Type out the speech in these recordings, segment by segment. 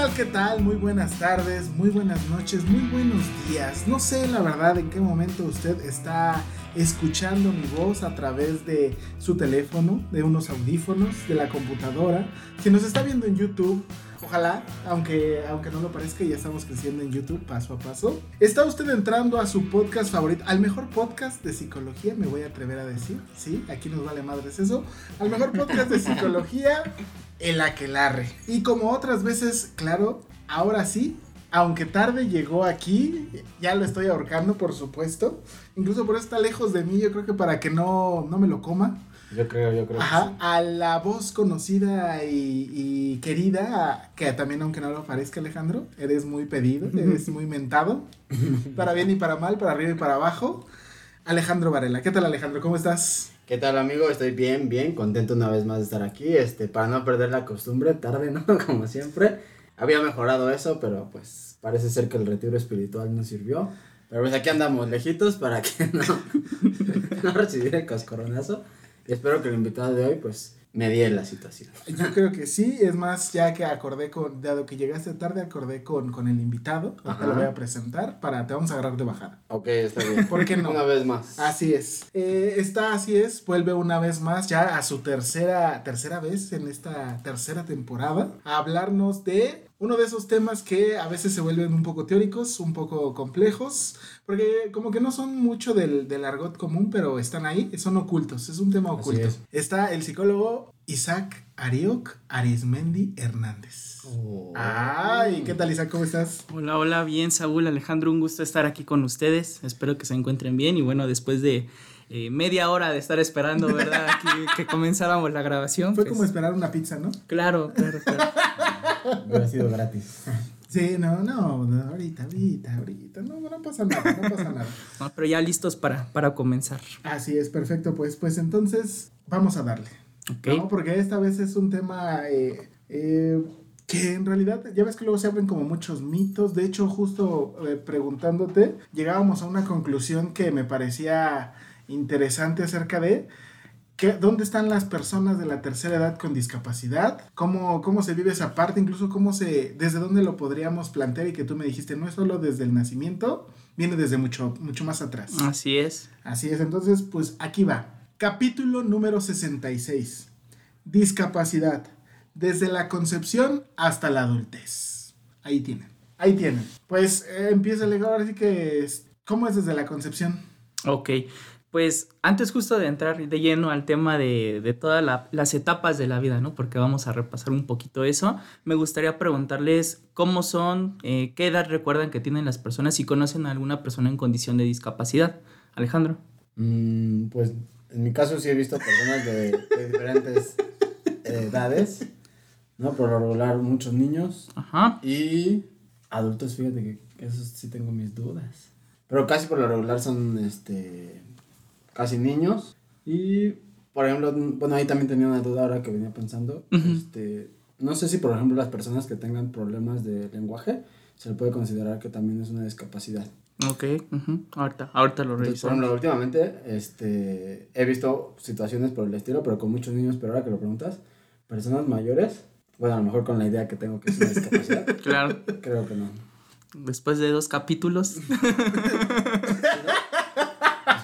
Tal? ¿Qué tal? Muy buenas tardes, muy buenas noches, muy buenos días. No sé la verdad en qué momento usted está escuchando mi voz a través de su teléfono, de unos audífonos, de la computadora. Si nos está viendo en YouTube, ojalá, aunque, aunque no lo parezca, ya estamos creciendo en YouTube paso a paso. Está usted entrando a su podcast favorito, al mejor podcast de psicología, me voy a atrever a decir, sí, aquí nos vale madres eso, al mejor podcast de psicología, el aquelarre. Y como otras veces, claro, ahora sí, aunque tarde llegó aquí, ya lo estoy ahorcando, por supuesto. Incluso por eso está lejos de mí, yo creo que para que no, no me lo coma. Yo creo, yo creo. Ajá, a la voz conocida y, y querida, que también aunque no lo parezca Alejandro, eres muy pedido, eres muy mentado, para bien y para mal, para arriba y para abajo. Alejandro Varela, ¿qué tal Alejandro? ¿Cómo estás? ¿Qué tal amigo? Estoy bien, bien, contento una vez más de estar aquí, este, para no perder la costumbre, tarde, ¿no? Como siempre. Había mejorado eso, pero pues parece ser que el retiro espiritual no sirvió. Pero pues aquí andamos lejitos para que no, no recibir el cascoronazo. Y espero que el invitado de hoy pues medie la situación. Yo creo que sí, es más, ya que acordé con, dado que llegaste tarde, acordé con, con el invitado, te lo voy a presentar, para, te vamos a agarrar de bajada. Ok, está bien. ¿Por qué no? Una vez más. Así es. Eh, está así es, vuelve una vez más ya a su tercera, tercera vez en esta tercera temporada a hablarnos de uno de esos temas que a veces se vuelven un poco teóricos, un poco complejos, porque como que no son mucho del, del argot común, pero están ahí, son ocultos, es un tema oculto. es. Está el psicólogo Isaac Arioc Arismendi Hernández. Oh. Ay, ¿qué tal Isaac? ¿Cómo estás? Hola, hola, bien, Saúl, Alejandro, un gusto estar aquí con ustedes. Espero que se encuentren bien y bueno, después de eh, media hora de estar esperando, ¿verdad? Aquí que comenzáramos la grabación. Fue pues, como esperar una pizza, ¿no? Claro, claro, claro. Hubiera sido gratis. Sí, no, no, ahorita, ahorita, ahorita, no, no pasa nada, no pasa nada. No, pero ya listos para, para comenzar. Así es, perfecto, pues, pues entonces vamos a darle, Ok. ¿no? Porque esta vez es un tema eh, eh, que en realidad, ya ves que luego se abren como muchos mitos, de hecho, justo eh, preguntándote, llegábamos a una conclusión que me parecía interesante acerca de dónde están las personas de la tercera edad con discapacidad, cómo, cómo se vive esa parte, incluso cómo se, desde dónde lo podríamos plantear y que tú me dijiste, no es solo desde el nacimiento, viene desde mucho, mucho más atrás. Así es. Así es, entonces, pues aquí va. Capítulo número 66. Discapacidad. Desde la concepción hasta la adultez. Ahí tienen. Ahí tienen. Pues eh, empieza el ahora sí que... es- ¿Cómo es desde la concepción? Ok. Pues antes justo de entrar de lleno al tema de, de todas la- las etapas de la vida, ¿no? Porque vamos a repasar un poquito eso. Me gustaría preguntarles cómo son, eh, qué edad recuerdan que tienen las personas, si conocen a alguna persona en condición de discapacidad. Alejandro. Mm, pues en mi caso sí he visto personas de, de diferentes edades, ¿no? Por lo regular muchos niños Ajá. y adultos, fíjate que eso sí tengo mis dudas. Pero casi por lo regular son, este, casi niños y, por ejemplo, bueno, ahí también tenía una duda ahora que venía pensando, Ujú. este, no sé si por ejemplo las personas que tengan problemas de lenguaje se le puede considerar que también es una discapacidad. Ok, ujú, ahorita, ahorita lo Entonces, por revisamos. ejemplo, últimamente este, he visto situaciones por el estilo, pero con muchos niños, pero ahora que lo preguntas, personas mayores, bueno, a lo mejor con la idea que tengo que es una discapacidad, Claro, creo que no. después de dos capítulos,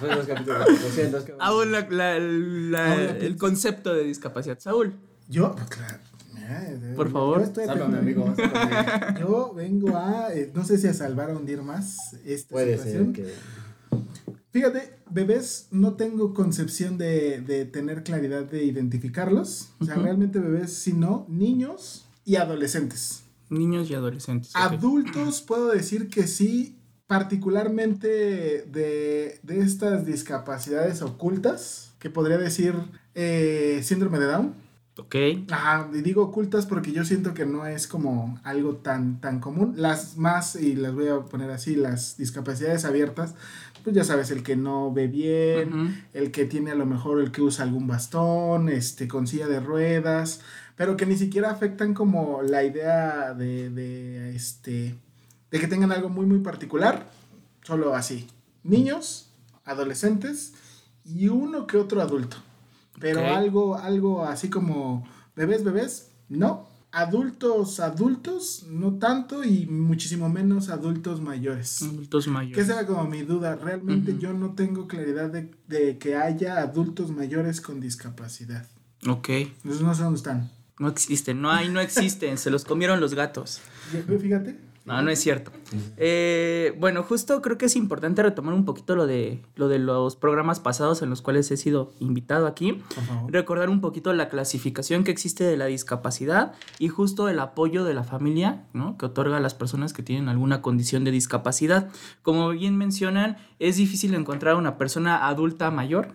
Después de los capítulos, lo siento, es que... aún la- la- la- el concepto de discapacidad. Saúl, Yo, pues, claro. mira, eh, Por yo favor. estoy Sálvame, amigo. sálvame. Yo vengo a, eh, no sé si a salvar o hundir más esta Puede situación. ser que... Fíjate, bebés no tengo concepción de, de tener claridad de identificarlos. O sea, Ujú. realmente bebés, sino niños y adolescentes. niños y adolescentes. ok. Adultos puedo decir que sí, particularmente de, de estas discapacidades ocultas, que podría decir eh, síndrome de Down. Ok, Ajá, y digo ocultas porque yo siento que no es como algo tan, tan común. Las más, y las voy a poner así, las discapacidades abiertas, pues ya sabes, el que no ve bien, el que tiene a lo mejor el que usa algún bastón, este, con silla de ruedas, pero que ni siquiera afectan como la idea de, de, este, de que tengan algo muy, muy particular, solo así. Niños, adolescentes y uno que otro adulto. Pero algo, algo así como bebés, bebés, no. Adultos, adultos, no tanto y muchísimo menos adultos mayores. adultos Que mayores. esa era como mi duda. Realmente yo no tengo claridad de, de que haya adultos mayores con discapacidad. Ok, Entonces no sé dónde están. no existen, no hay, no existen, se los comieron los gatos. Fí- Fíjate. No, no es cierto. Eh, bueno, justo creo que es importante retomar un poquito lo de, lo de los programas pasados en los cuales he sido invitado aquí. Recordar un poquito la clasificación que existe de la discapacidad y justo el apoyo de la familia, ¿no? Que otorga a las personas que tienen alguna condición de discapacidad. Como bien mencionan, es difícil encontrar una persona adulta mayor,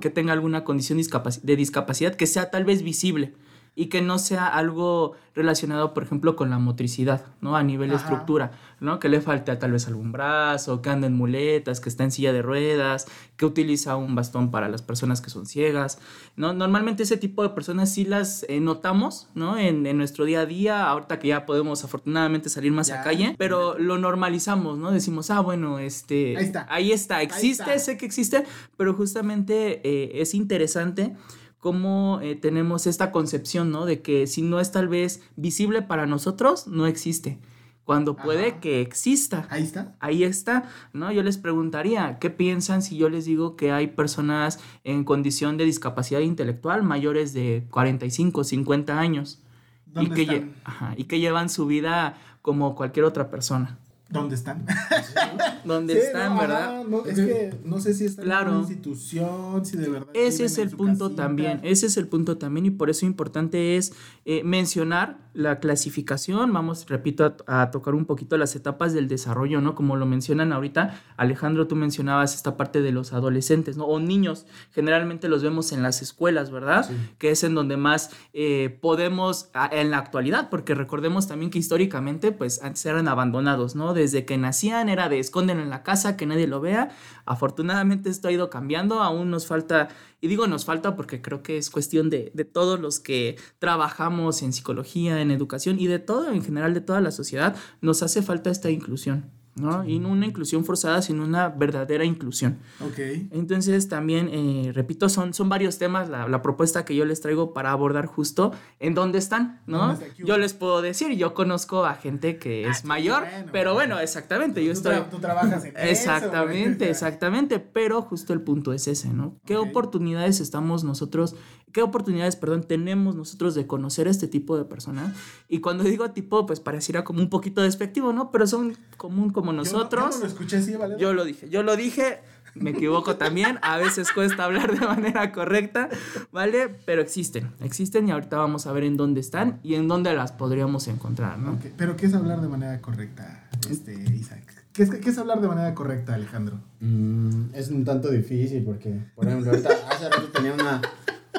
Que tenga alguna condición de discapacidad que sea tal vez visible y que no sea algo relacionado, por ejemplo, con la motricidad, ¿no? A nivel de Ajá. estructura, ¿no? Que le falte tal vez algún brazo, que anda en muletas, que está en silla de ruedas, que utiliza un bastón para las personas que son ciegas, ¿no? Normalmente ese tipo de personas sí las eh, notamos, ¿no? En, en nuestro día a día, ahorita que ya podemos afortunadamente salir más Ya. a calle, pero lo normalizamos, ¿no? Decimos, ah, bueno, este... Ahí está. Ahí está, existe, está. sé que existe, pero justamente eh, es interesante cómo eh, tenemos esta concepción, ¿no? De que si no es tal vez visible para nosotros, no existe. Cuando puede Ajá. que exista. Ahí está. Ahí está, ¿no? Yo les preguntaría, ¿qué piensan si yo les digo que hay personas en condición de discapacidad intelectual mayores de 45, 50 años? Y ¿Dónde que, lle- están? ajá, y que llevan su vida como cualquier otra persona. ¿Dónde están? ¿Dónde Sí, están, no, verdad? no, es que no sé si están Claro. en una institución, si de verdad. Ese es el punto casita. también, ese es el punto también y por eso importante es eh, mencionar la clasificación, vamos, repito, a, a tocar un poquito las etapas del desarrollo, ¿no? Como lo mencionan ahorita, Alejandro, tú mencionabas esta parte de los adolescentes, ¿no? O niños, generalmente los vemos en las escuelas, ¿verdad? Que es en donde más eh, podemos, en la actualidad, porque recordemos también que históricamente, pues antes eran abandonados, ¿no? Desde que nacían era de esconden en la casa, que nadie lo vea. Afortunadamente esto ha ido cambiando, aún nos falta, y digo nos falta porque creo que es cuestión de, de todos los que trabajamos en psicología, en educación y de todo en general, de toda la sociedad, nos hace falta esta inclusión, ¿no? Y no una inclusión forzada, sino una verdadera inclusión. Ok. Entonces también, eh, repito, son, son varios temas la, la propuesta que yo les traigo para abordar justo en dónde están, ¿no? ¿Dónde está? ¿Qué Yo les puedo decir, yo conozco a gente que es sí, mayor, bueno, pero bueno. exactamente, yo Tú estoy... tra- Tú trabajas en Exactamente, exactamente, pero justo el punto es ese, ¿no? ¿Qué oportunidades estamos nosotros, qué oportunidades, perdón, tenemos nosotros de conocer a este tipo de personas? Y cuando digo tipo, pues pareciera como un poquito despectivo, ¿no? Pero son común como nosotros. Yo no, lo escuché así, ¿vale? Yo lo dije, yo lo dije, me equivoco también, a veces cuesta hablar de manera correcta, ¿vale? Pero existen, existen y ahorita vamos a ver en dónde están y en dónde las podríamos encontrar, ¿no? Pero ¿qué es hablar de manera correcta, este, Isaac? ¿Qué es, qué es hablar de manera correcta, Alejandro? Mm, es un tanto difícil porque, por ejemplo, ahorita hace rato tenía una,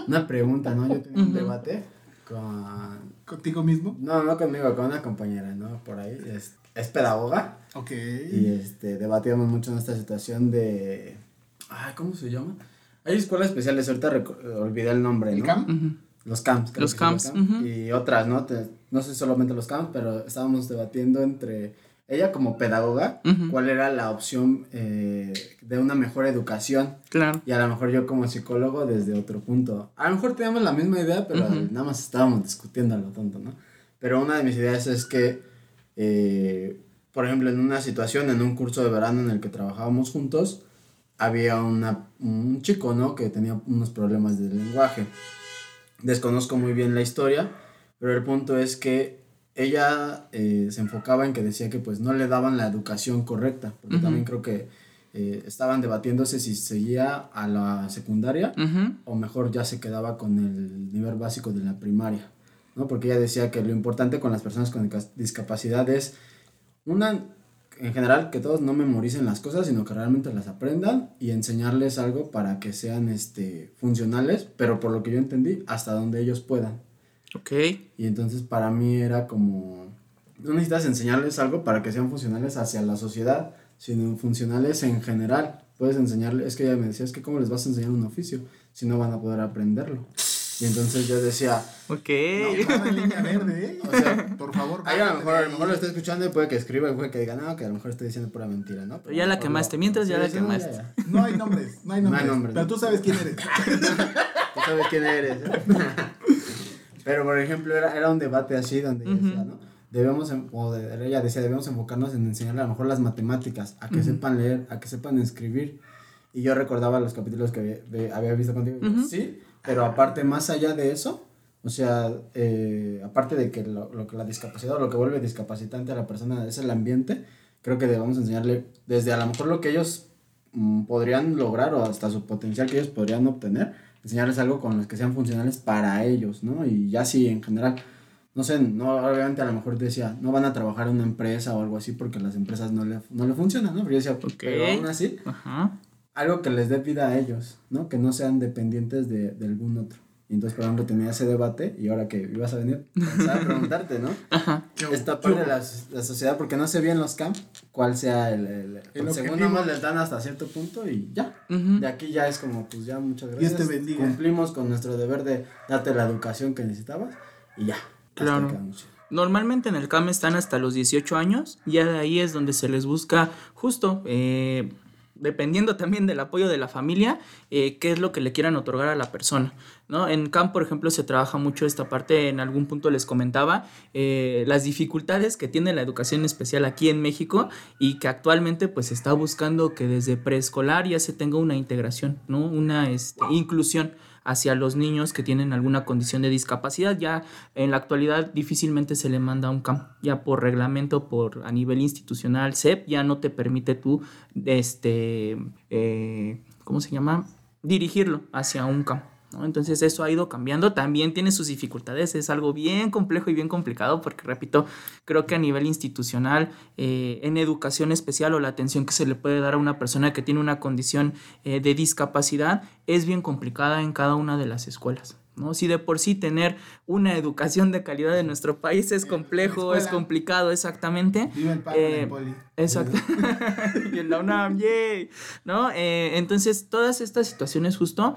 una pregunta, ¿no? Yo tenía un debate con... ¿Contigo mismo? No, no conmigo, con una compañera, ¿no? Por ahí. Es, es pedagoga Ok. y este, debatíamos mucho en esta situación de... Ay, ¿cómo se llama? Hay escuelas especiales, ahorita olvidé el nombre, ¿El ¿no? CAM? Los camps. creo Los que camps. Y otras, ¿no? Te- no sé solamente los camps, pero estábamos debatiendo entre ella como pedagoga, cuál era la opción eh, de una mejor educación. Claro. Y a lo mejor yo como psicólogo desde otro punto. A lo mejor teníamos la misma idea, pero nada más estábamos discutiendo a lo tonto, ¿no? Pero una de mis ideas es que, eh, por ejemplo, en una situación, en un curso de verano en el que trabajábamos juntos, había una, un chico, ¿no? Que tenía unos problemas de lenguaje. Desconozco muy bien la historia, pero el punto es que ella eh, se enfocaba en que decía que pues no le daban la educación correcta, porque también creo que eh, estaban debatiéndose si seguía a la secundaria o mejor ya se quedaba con el nivel básico de la primaria, ¿no? Porque ella decía que lo importante con las personas con disca- discapacidad es, una, en general, que todos no memoricen las cosas, sino que realmente las aprendan y enseñarles algo para que sean este, funcionales, pero por lo que yo entendí, hasta donde ellos puedan. Ok. Y entonces para mí era como, no necesitas enseñarles algo para que sean funcionales hacia la sociedad, sino funcionales en general. Puedes enseñarles, es que ella me decía, es que cómo les vas a enseñar un oficio si no van a poder aprenderlo. Y entonces yo decía, Ok. No, línea verde, ¿eh? O sea, por favor. ahí a lo mejor, a lo mejor lo está escuchando y puede que escriba y puede que diga, no, que a lo mejor estoy diciendo pura mentira, ¿no? Pero ya la quemaste, mientras ya la quemaste. ya, ya. ahí. No hay nombres, no hay No hay nombres. nombres, Pero tú sabes quién eres. Tú sabes quién eres. Pero, por ejemplo, era, era un debate así donde ella Ujú. decía, ¿no? Debemos, en- o de- ella decía, debemos enfocarnos en enseñarle a lo mejor las matemáticas, a que Ujú. sepan leer, a que sepan escribir. Y yo recordaba los capítulos que había, ve- había visto contigo. digo, Ujú. Sí, pero aparte, más allá de eso, o sea, eh, aparte de que lo, lo que la discapacidad o lo que vuelve discapacitante a la persona es el ambiente, creo que debemos enseñarle desde a lo mejor lo que ellos mm, podrían lograr o hasta su potencial que ellos podrían obtener, enseñarles algo con los que sean funcionales para ellos, ¿no? Y ya si en general, no sé, no, obviamente a lo mejor decía, no van a trabajar en una empresa o algo así porque las empresas no le, no le funcionan, ¿no? Pero yo decía, Ok. pero aún así, Ajá. algo que les dé vida a ellos, ¿no? Que no sean dependientes de, de algún otro. Y entonces, por ejemplo, tenía ese debate y ahora que ibas a venir, pensaba preguntarte, ¿no? Ajá. ¿Qué- Esta parte de la, la sociedad, porque no sé bien los camps cuál sea el... el, porque según nomás les dan hasta cierto punto y ya. Ujú. De aquí ya es como, pues ya, muchas Dios gracias. te bendiga. Cumplimos con nuestro deber de darte la educación que necesitabas y ya. Claro. Normalmente en el CAM están hasta los 18 años, ya de ahí es donde se les busca justo, eh, dependiendo también del apoyo de la familia, eh, qué es lo que le quieran otorgar a la persona. ¿no? En CAM, por ejemplo, se trabaja mucho esta parte, en algún punto les comentaba, eh, las dificultades que tiene la educación especial aquí en México y que actualmente pues está buscando que desde preescolar ya se tenga una integración, ¿no? una este, inclusión hacia los niños que tienen alguna condición de discapacidad. Ya en la actualidad difícilmente se le manda un campo, ya por reglamento, por a nivel institucional, CEP ya no te permite tú, este, eh, ¿cómo se llama? Dirigirlo hacia un campo. ¿No? Entonces eso ha ido cambiando, también tiene sus dificultades, es algo bien complejo y bien complicado porque, repito, creo que a nivel institucional, eh, en educación especial o la atención que se le puede dar a una persona que tiene una condición eh, de discapacidad es bien complicada en cada una de las escuelas. ¿no? Si de por sí tener una educación de calidad en nuestro país es complejo, es complicado, exactamente. Viva el Papa Eh, Poli. Exacto. y en la UNAM, yay. ¿No? Eh, entonces, todas estas situaciones justo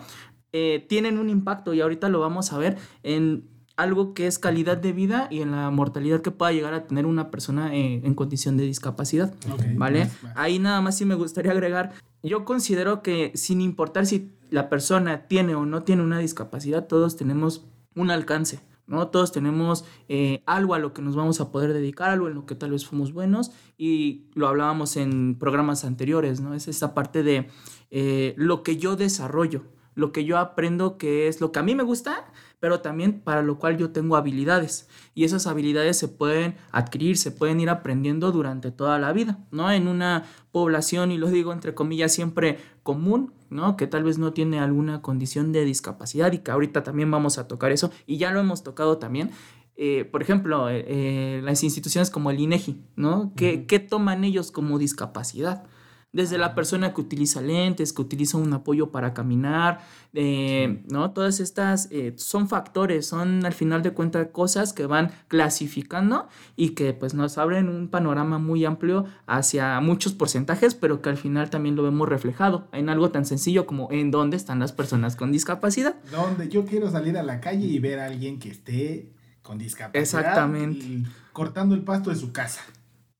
eh, tienen un impacto y ahorita lo vamos a ver en algo que es calidad de vida y en la mortalidad que pueda llegar a tener una persona eh, en condición de discapacidad. ¿Vale? Ahí nada más sí me gustaría agregar, yo considero que sin importar si la persona tiene o no tiene una discapacidad, todos tenemos un alcance. ¿no? Todos tenemos eh, algo a lo que nos vamos a poder dedicar, algo en lo que tal vez fuimos buenos y lo hablábamos en programas anteriores, ¿no? Es esta parte de eh, lo que yo desarrollo, lo que yo aprendo que es lo que a mí me gusta, pero también para lo cual yo tengo habilidades. Y esas habilidades se pueden adquirir, se pueden ir aprendiendo durante toda la vida, ¿no? En una población, y lo digo entre comillas, siempre común, ¿no? Que tal vez no tiene alguna condición de discapacidad y que ahorita también vamos a tocar eso, y ya lo hemos tocado también. Eh, por ejemplo, eh, eh, las instituciones como el INEGI, ¿no? ¿Qué, ¿Qué toman ellos como discapacidad? Desde la persona que utiliza lentes, que utiliza un apoyo para caminar, eh, ¿no? Todas estas eh, son factores, son al final de cuentas cosas que van clasificando y que pues nos abren un panorama muy amplio hacia muchos porcentajes, pero que al final también lo vemos reflejado en algo tan sencillo como en dónde están las personas con discapacidad. Donde yo quiero salir a la calle y ver a alguien que esté con discapacidad. Exactamente. y cortando el pasto de su casa.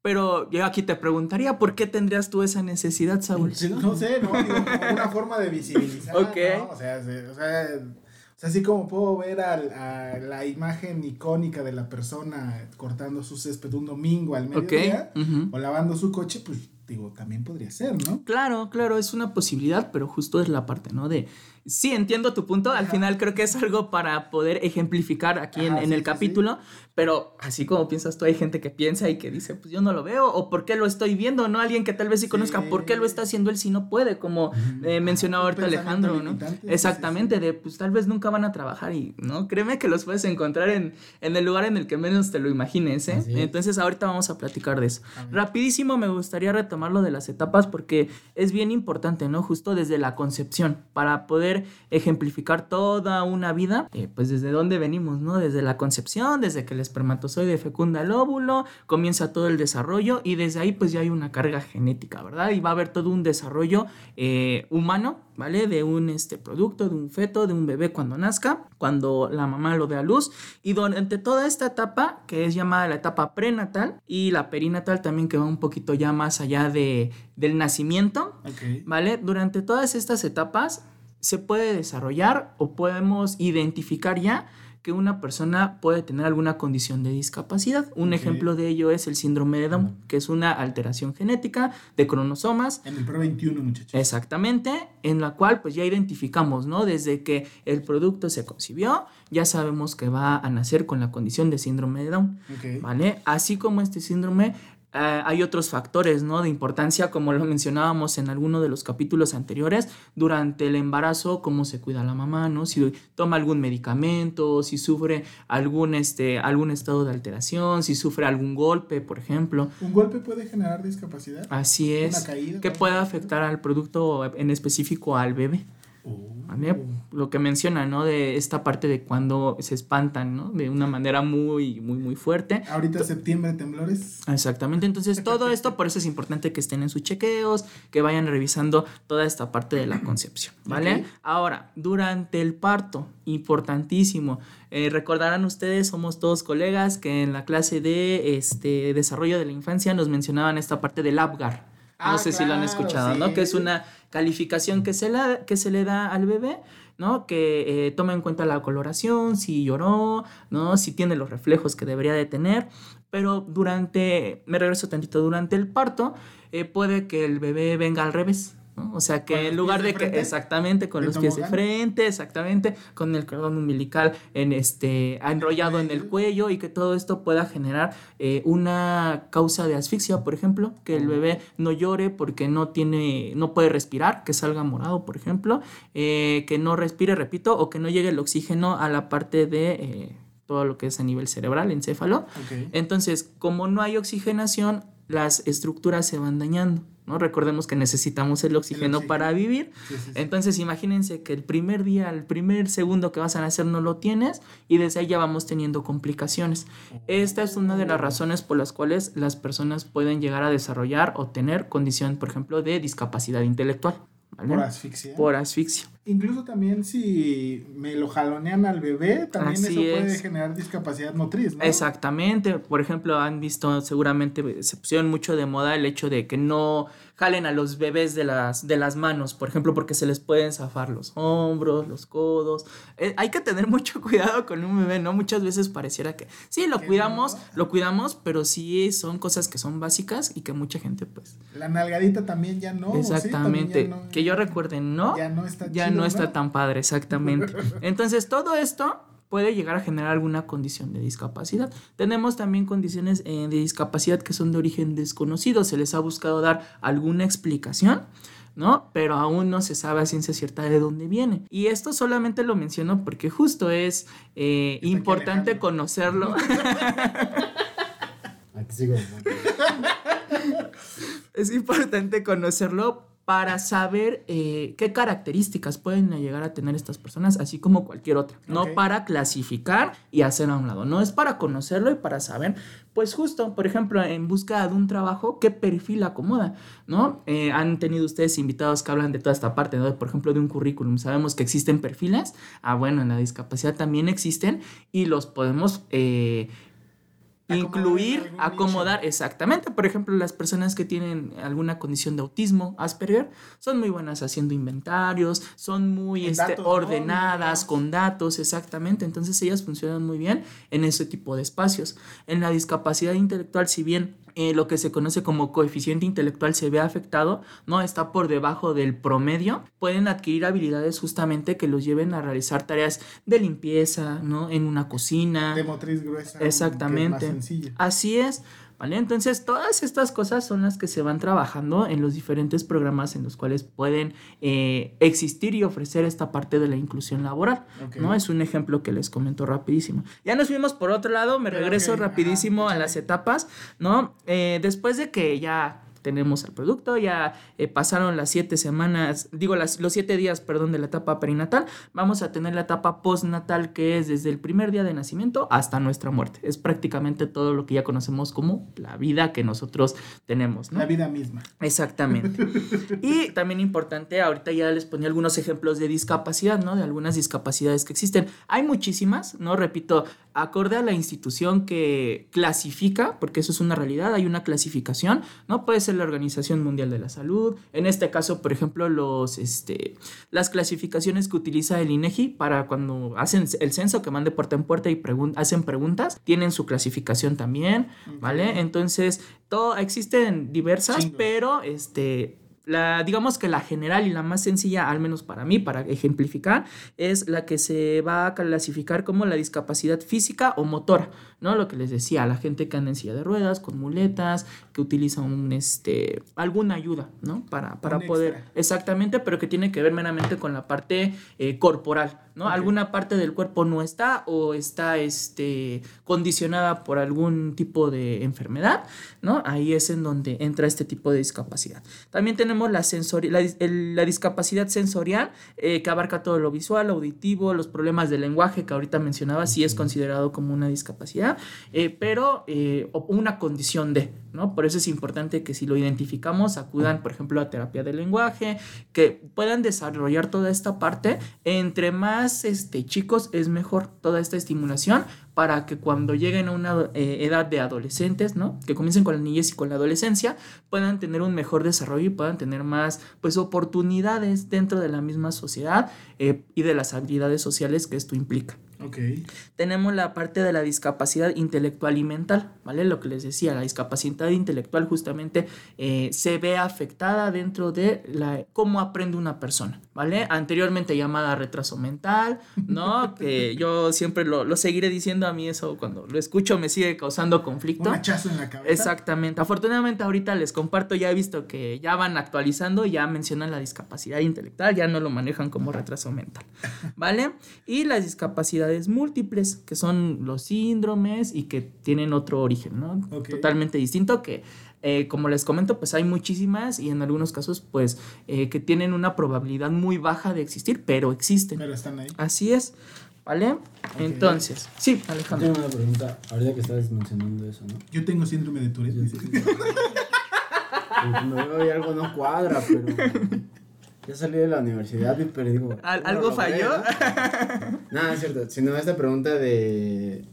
Pero yo aquí te preguntaría, ¿por qué tendrías tú esa necesidad, Saúl? No sé, ¿no? Digo, como una forma de visibilizar, Ok. ¿no? O sea, se- o sea, o sea, así como puedo ver a la imagen icónica de la persona cortando su césped un domingo al mediodía o lavando su coche, pues digo, también podría ser, ¿no? Claro, claro, es una posibilidad, pero justo es la parte, ¿no? De, sí, entiendo tu punto, al final creo que es algo para poder ejemplificar aquí en, Ajá, en sí, el sí, capítulo, pero así como piensas tú, hay gente que piensa y que dice, pues yo no lo veo, o por qué lo estoy viendo, ¿no? Alguien que tal vez sí conozca. ¿por qué lo está haciendo él si no puede? Como eh, mencionaba ahorita Alejandro, ¿no? Exactamente, de pues tal vez nunca van a trabajar y, ¿no? Créeme que los puedes encontrar en, en el lugar en el que menos te lo imagines, ¿eh? Entonces ahorita vamos a platicar de eso. Rapidísimo me gustaría retomar lo de las etapas porque es bien importante, ¿no? Justo desde la concepción, para poder ejemplificar toda una vida, eh, pues desde dónde venimos, ¿no? Desde la concepción, desde que el espermatozoide fecunda el óvulo, comienza todo el desarrollo y desde ahí pues ya hay una carga genética, ¿verdad? Y va a haber todo un desarrollo eh, humano, ¿vale? De un este, producto, de un feto, de un bebé cuando nazca, cuando la mamá lo dé a luz y durante toda esta etapa, que es llamada la etapa prenatal y la perinatal también que va un poquito ya más allá de, del nacimiento. ¿vale? Durante todas estas etapas se puede desarrollar o podemos identificar ya que una persona puede tener alguna condición de discapacidad. Un ejemplo de ello es el síndrome de Down, que es una alteración genética de cromosomas En el Pro 21, muchachos. Exactamente, en la cual pues ya identificamos, ¿no? Desde que el producto se concibió, ya sabemos que va a nacer con la condición de síndrome de Down. ¿vale? Así como este síndrome, eh, hay otros factores, ¿no? De importancia, como lo mencionábamos en alguno de los capítulos anteriores, durante el embarazo, cómo se cuida la mamá, ¿no? Si toma algún medicamento, si sufre algún, este, algún estado de alteración, si sufre algún golpe, por ejemplo. ¿Un golpe puede generar discapacidad? Así es. Una caída, que puede afectar al producto en específico al bebé. Oh. ¿vale? Lo que menciona, ¿no? De esta parte de cuando se espantan, ¿no? De una manera muy, muy, muy fuerte. Ahorita septiembre, temblores. Exactamente, entonces todo esto, por eso es importante que estén en sus chequeos, que vayan revisando toda esta parte de la concepción, ¿vale? Ahora, durante el parto, importantísimo, eh, recordarán ustedes, somos todos colegas que en la clase de este, desarrollo de la infancia nos mencionaban esta parte del APGAR. No Ah, sé si lo han escuchado, ¿no? Que es una calificación que se, la, que se le da al bebé, ¿no? Que eh, toma en cuenta la coloración, si lloró, ¿no? Si tiene los reflejos que debería de tener. Pero durante, me regreso tantito, durante el parto, eh, puede que el bebé venga al revés. ¿No? O sea ¿Con que en lugar de de que exactamente con ¿En los pies de frente, exactamente, con el cordón umbilical en este enrollado en el cuello y que todo esto pueda generar eh, una causa de asfixia, por ejemplo, que el bebé no llore porque no tiene, no puede respirar, que salga morado, por ejemplo, eh, que no respire, repito, o que no llegue el oxígeno a la parte de eh, todo lo que es a nivel cerebral, encéfalo. Entonces, como no hay oxigenación, las estructuras se van dañando. ¿No? Recordemos que necesitamos el oxígeno, oxígeno. para vivir. Sí, sí, sí. Entonces, imagínense que el primer día, el primer segundo que vas a nacer no lo tienes y desde ahí ya vamos teniendo complicaciones. Esta es una de las razones por las cuales las personas pueden llegar a desarrollar o tener condición, por ejemplo, de discapacidad intelectual. ¿vale? Por asfixia. Por asfixia. Incluso también si me lo jalonean al bebé, también Así eso puede es. generar discapacidad motriz, ¿no? Exactamente. Por ejemplo, han visto seguramente se pusieron mucho de moda el hecho de que no jalen a los bebés de las, de las manos, por ejemplo, porque se les pueden zafar los hombros, los codos. Eh, hay que tener mucho cuidado con un bebé, ¿no? Muchas veces pareciera que sí, lo cuidamos, no. lo cuidamos, pero sí son cosas que son básicas y que mucha gente, pues. La nalgadita también ya no. ¿sí? exactamente. También ya no- que yo recuerde, ¿no? Ya no está ya chido, no está tan padre, exactamente. Entonces, todo esto puede llegar a generar alguna condición de discapacidad. Tenemos también condiciones eh, de discapacidad que son de origen desconocido. Se les ha buscado dar alguna explicación. ¿no? Pero aún no se sabe a ciencia cierta de dónde viene. Y esto solamente lo menciono porque justo es eh, importante conocerlo. Aquí sigo. es importante conocerlo para saber eh, qué características pueden llegar a tener estas personas, así como cualquier otra. No para clasificar y hacer a un lado, no es para conocerlo y para saber, pues justo, por ejemplo, en busca de un trabajo, qué perfil acomoda, ¿no? Eh, han tenido ustedes invitados que hablan de toda esta parte, ¿no? Por ejemplo, de un currículum. Sabemos que existen perfiles, ah, bueno, en la discapacidad también existen y los podemos... eh, incluir, acomodar, exactamente. Por ejemplo, las personas que tienen alguna condición de autismo, Asperger, son muy buenas haciendo inventarios, son muy este, ordenadas, con datos, exactamente. Entonces ellas funcionan muy bien en ese tipo de espacios. En la discapacidad intelectual, si bien eh, lo que se conoce como coeficiente intelectual se ve afectado, ¿no? Está por debajo del promedio, pueden adquirir habilidades justamente que los lleven a realizar tareas de limpieza, ¿no? En una cocina. De motriz gruesa. Exactamente. Más sencilla. Así es, ¿vale? Entonces, todas estas cosas son las que se van trabajando en los diferentes programas en los cuales pueden eh, existir y ofrecer esta parte de la inclusión laboral. ¿no? Es un ejemplo que les comento rapidísimo. Ya nos fuimos por otro lado, me Pero regreso rapidísimo ajá, a las etapas, ¿no? Eh, después de que ya tenemos el producto, ya eh, pasaron las siete semanas, digo, las, los siete días, perdón, de la etapa perinatal, vamos a tener la etapa postnatal que es desde el primer día de nacimiento hasta nuestra muerte. Es prácticamente todo lo que ya conocemos como la vida que nosotros tenemos, ¿no? La vida misma. Exactamente. Y también importante, ahorita ya les ponía algunos ejemplos de discapacidad, ¿no? De algunas discapacidades que existen. Hay muchísimas, ¿no? Repito, acorde a la institución que clasifica, porque eso es una realidad, hay una clasificación, ¿no? Puede ser la Organización Mundial de la Salud, en este caso, por ejemplo, los, este, las clasificaciones que utiliza el INEGI para cuando hacen el censo que van de puerta en puerta y pregun- hacen preguntas, tienen su clasificación también, ¿vale? Entonces, todo, existen diversas, pero este, la, digamos que la general y la más sencilla, al menos para mí, para ejemplificar, es la que se va a clasificar como la discapacidad física o motora, ¿no? Lo que les decía, la gente que anda en silla de ruedas, con muletas, que utiliza un, este, alguna ayuda, ¿no? Para, para Un poder, extra. exactamente, pero que tiene que ver meramente con la parte eh, corporal, ¿no? Alguna parte del cuerpo no está o está, este, condicionada por algún tipo de enfermedad, ¿no? Ahí es en donde entra este tipo de discapacidad. También tenemos la, sensori- la, dis- el- la discapacidad sensorial, eh, que abarca todo lo visual, auditivo, los problemas del lenguaje que ahorita mencionaba, sí es considerado como una discapacidad, eh, pero eh, una condición de, ¿no? Por eso es importante que si lo identificamos, acudan, por ejemplo, a terapia del lenguaje, que puedan desarrollar toda esta parte. Entre más este, chicos es mejor toda esta estimulación para que cuando lleguen a una eh, edad de adolescentes, ¿no? Que comiencen con la niñez y con la adolescencia, puedan tener un mejor desarrollo y puedan tener más, pues, oportunidades dentro de la misma sociedad eh, y de las habilidades sociales que esto implica. Tenemos la parte de la discapacidad intelectual y mental, ¿vale? Lo que les decía, la discapacidad intelectual justamente eh, se ve afectada dentro de la, cómo aprende una persona, ¿vale? Anteriormente llamada retraso mental, ¿no? que yo siempre lo, lo seguiré diciendo a mí eso cuando lo escucho me sigue causando conflicto. Un hachazo en la cabeza. Exactamente. Afortunadamente ahorita les comparto, ya he visto que ya van actualizando, ya mencionan la discapacidad intelectual, ya no lo manejan como retraso mental, ¿vale? Y las discapacidades múltiples, que son los síndromes y que tienen otro origen, ¿no? Totalmente distinto que... eh, como les comento, pues hay muchísimas y en algunos casos, pues, eh, que tienen una probabilidad muy baja de existir, pero existen. Pero están ahí. Así es, ¿vale? Entonces, sí, Alejandro. Tengo una pregunta, ahorita que estabas mencionando eso, ¿no? Yo tengo síndrome de Tourette. me veo y algo no cuadra, pero. Ya salí de la universidad, y- pero digo. ¿Al- ¿cómo ¿Algo falló? logré, no? Nada, es cierto. Sino esta pregunta de.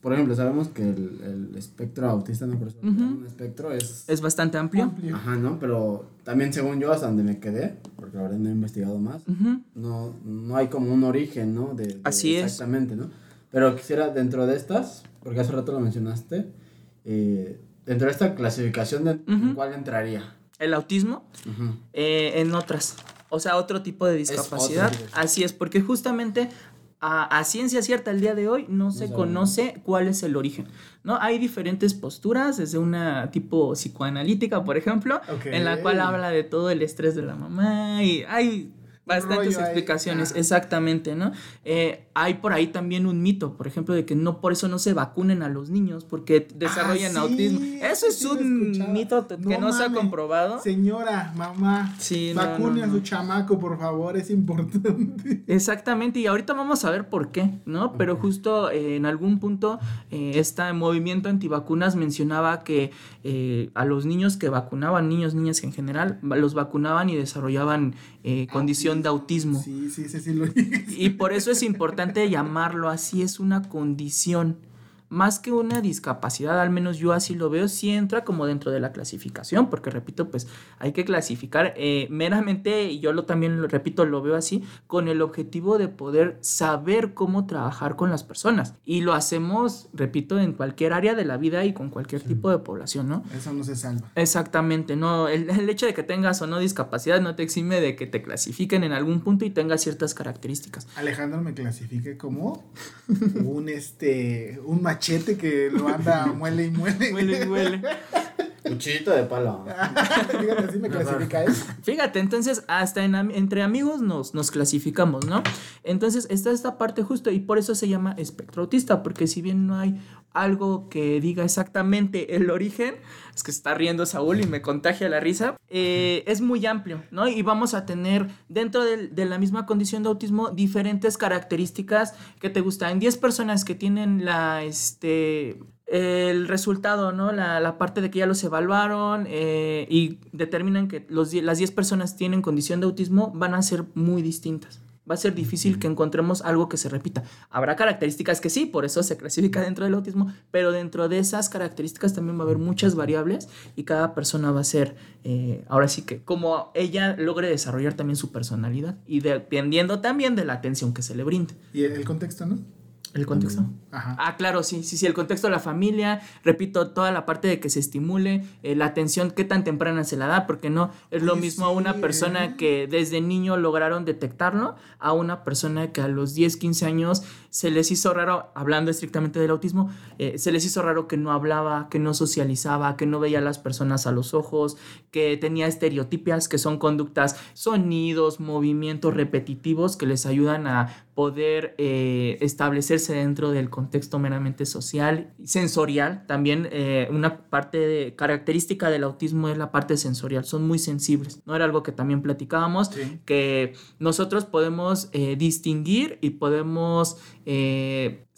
Por ejemplo, sabemos que el, el espectro autista, no por eso, Ujú. un espectro es. Es bastante amplio. Amplio. Ajá, ¿no? Pero también, según yo, hasta donde me quedé, porque la verdad no he investigado más, Ujú. no, no hay como un origen, ¿no? De, de- Así es. Exactamente, ¿no? Pero quisiera, dentro de estas, porque hace rato lo mencionaste, eh, dentro de esta clasificación, de, Ujú. ¿cuál entraría? El autismo eh, en otras. O sea, otro tipo de discapacidad. Así es, porque justamente a, a ciencia cierta el día de hoy no se conoce cuál es el origen. ¿no? Hay diferentes posturas, desde una tipo psicoanalítica, por ejemplo, en la cual habla de todo el estrés de la mamá y hay bastantes ahí, explicaciones, ajá. exactamente, ¿no? Eh, hay por ahí también un mito, por ejemplo, de que no por eso no se vacunen a los niños, porque desarrollan Ah, sí, autismo. Eso es sí un mito que no, se ha comprobado. Señora, mamá, Sí, vacune no, a su chamaco, por favor, es importante. Exactamente, y ahorita vamos a ver por qué, ¿no? Pero justo eh, en algún punto eh, este movimiento antivacunas mencionaba que eh, a los niños que vacunaban, niños, niñas en general, los vacunaban y desarrollaban eh, condición de autismo. Sí, sí, sí, sí lo dije. Y por eso es importante llamarlo así, es una condición, más que una discapacidad, al menos yo así lo veo, sí entra como dentro de la clasificación, porque repito, pues hay que clasificar eh, meramente, y yo lo también lo repito, lo veo así, con el objetivo de poder saber cómo trabajar con las personas. Y lo hacemos, repito, en cualquier área de la vida y con cualquier tipo de población, ¿no? Eso no se salva. Exactamente, no, el, el hecho de que tengas o no discapacidad no te exime de que te clasifiquen en algún punto y tengas ciertas características. Alejandro me clasifique como un este un machete que lo anda muele y muele. Huele y huele. Cuchillito de palo. Fíjate, así me clasifica él. Fíjate, entonces hasta en entre amigos nos, nos clasificamos, ¿no? Entonces está esta parte justo y por eso se llama espectro autista, porque si bien no hay algo que diga exactamente el origen, es que está riendo Saúl y me contagia la risa, eh, es muy amplio, ¿no? Y vamos a tener dentro del- de, la misma condición de autismo diferentes características que te gustan. 10 personas que tienen la, este, el resultado, ¿no? La, la parte de que ya los evaluaron eh, y determinan que los, las 10 personas tienen condición de autismo van a ser muy distintas. Va a ser difícil que encontremos algo que se repita. Habrá características que sí, por eso se clasifica dentro del autismo, pero dentro de esas características también va a haber muchas variables y cada persona va a ser, eh, ahora sí que, como ella logre desarrollar también su personalidad y dependiendo también de la atención que se le brinde. Y el contexto, ¿no? El contexto. Ajá. Ah, claro, sí, sí, sí, el contexto de la familia, repito, toda la parte de que se estimule, eh, la atención, qué tan temprana se la da, porque no es lo mismo a sí, una persona ¿eh? que desde niño lograron detectarlo, a una persona que a los 10, 15 años se les hizo raro, hablando estrictamente del autismo, eh, se les hizo raro que no hablaba, que no socializaba, que no veía a las personas a los ojos, que tenía estereotipias, que son conductas, sonidos, movimientos repetitivos que les ayudan a poder eh, establecerse dentro del contexto meramente social, sensorial. También eh, una parte de, característica del autismo es la parte sensorial, son muy sensibles. No era algo que también platicábamos, Sí. que nosotros podemos eh, distinguir y podemos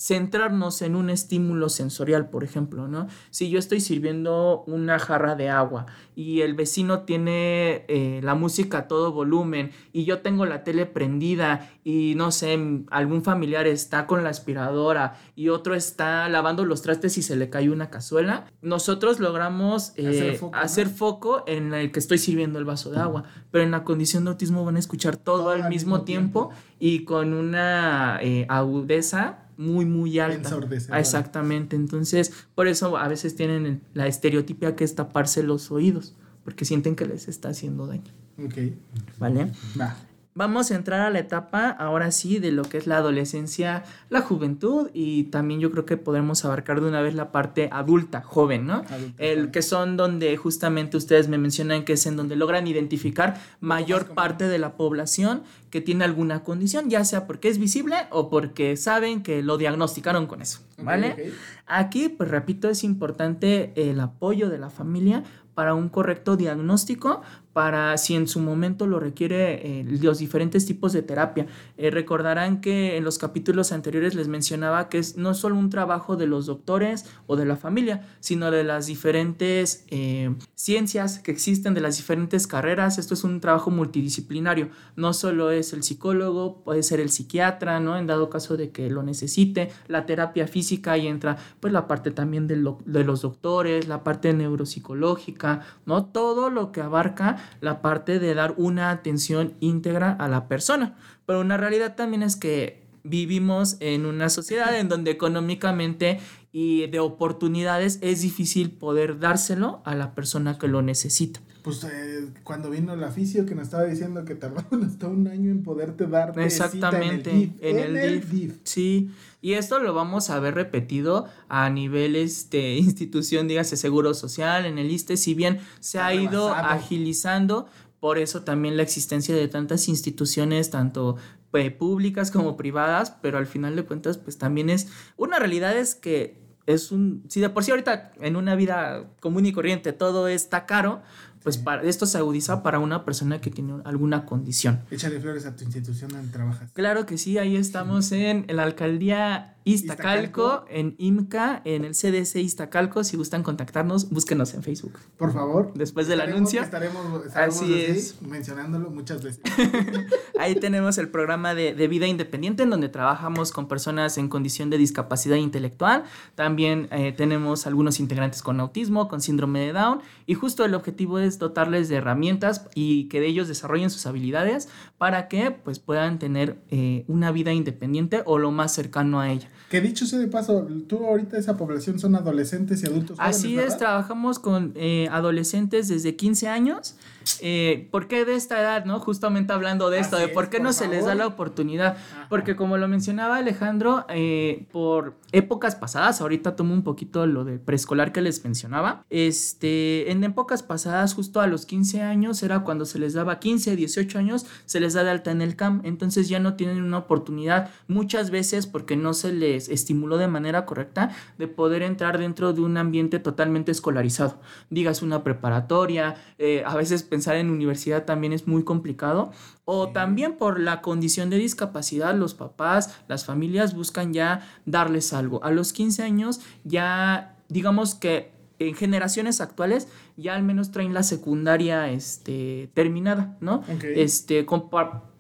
centrarnos en un estímulo sensorial, por ejemplo, ¿no? Si yo estoy sirviendo una jarra de agua y el vecino tiene eh, la música a todo volumen y yo tengo la tele prendida y no sé, algún familiar está con la aspiradora y otro está lavando los trastes y se le cae una cazuela, nosotros logramos eh, Hacer foco, foco en el que estoy sirviendo el vaso de agua, pero en la condición de autismo van a escuchar todo, al mismo, tiempo, y con una eh, agudeza muy, muy alta. Ah, Exactamente, entonces por eso a veces tienen la estereotipia que es taparse los oídos, porque sienten que les está haciendo daño, Ok. ¿vale? Va. Vamos a entrar a la etapa, ahora sí, de lo que es la adolescencia, la juventud y también yo creo que podemos abarcar de una vez la parte adulta, joven, ¿no? Adulta, El que son donde justamente ustedes me mencionan que es en donde logran identificar mayor parte de la población que tiene alguna condición, ya sea porque es visible o porque saben que lo diagnosticaron con eso, ¿vale? Aquí, pues repito, es importante el apoyo de la familia para un correcto diagnóstico, para si en su momento lo requiere eh, los diferentes tipos de terapia. Eh, recordarán que en los capítulos anteriores les mencionaba que es no solo un trabajo de los doctores o de la familia, sino de las diferentes eh, ciencias que existen, de las diferentes carreras. Esto es un trabajo multidisciplinario. No solo es el psicólogo, puede ser el psiquiatra, ¿no? En dado caso de que lo necesite, la terapia física y entra pues la parte también de, de los doctores, la parte neuropsicológica, ¿no? Todo lo que abarca la parte de dar una atención íntegra a la persona. Pero una realidad también es que vivimos en una sociedad en donde económicamente y de oportunidades es difícil poder dárselo a la persona que lo necesita. Pues eh, cuando vino el aficio que nos estaba diciendo que tardaron hasta un año en poderte dar Exactamente, en el DIF. DIF. Sí, y esto lo vamos a ver repetido a nivel este, institución, dígase Seguro Social, en el ISTE, si bien se ha ido agilizando, por eso también la existencia de tantas instituciones, tanto eh, públicas como privadas, pero al final de cuentas, pues también es, una realidad es que es un, si de por sí ahorita en una vida común y corriente todo está caro, pues para, esto se agudiza para una persona que tiene alguna condición. Échale flores a tu institución donde trabajas. Claro que sí, ahí estamos en la alcaldía Iztacalco, Iztacalco. en IMCA, en el CDC Iztacalco. Si gustan contactarnos, búsquenos en Facebook. Por favor. Después del Estaremos- anuncio. Estaremos, estaremos Así así, es. mencionándolo muchas veces. Ahí tenemos el programa de, de vida independiente en donde trabajamos con personas en condición de discapacidad intelectual. También eh, tenemos algunos integrantes con autismo, con síndrome de Down. Y justo el objetivo es dotarles de herramientas y que de ellos desarrollen sus habilidades para que pues, puedan tener eh, una vida independiente o lo más cercano a ella. Que dicho sea de paso, tú ahorita esa población son adolescentes y adultos jóvenes, Así es, ¿verdad? trabajamos con eh, adolescentes desde 15 años. Eh, ¿Por qué de esta edad, no? Justamente hablando de esto, Así de por es, qué por no se les da la oportunidad. Ajá. Porque como lo mencionaba Alejandro, eh, por épocas pasadas, ahorita tomo un poquito lo de preescolar que les mencionaba, este, en épocas pasadas, justo a los 15 años, era cuando se les daba 15, 18 años, se les da de alta en el CAM, entonces ya no tienen una oportunidad muchas veces porque no se les estimuló de manera correcta de poder entrar dentro de un ambiente totalmente escolarizado. Digas una preparatoria, eh, a veces pensar en universidad también es muy complicado. O también por la condición de discapacidad, los papás, las familias buscan ya darles algo. A los 15 años ya, digamos que en generaciones actuales ya al menos traen la secundaria este, terminada, ¿no? Este, con,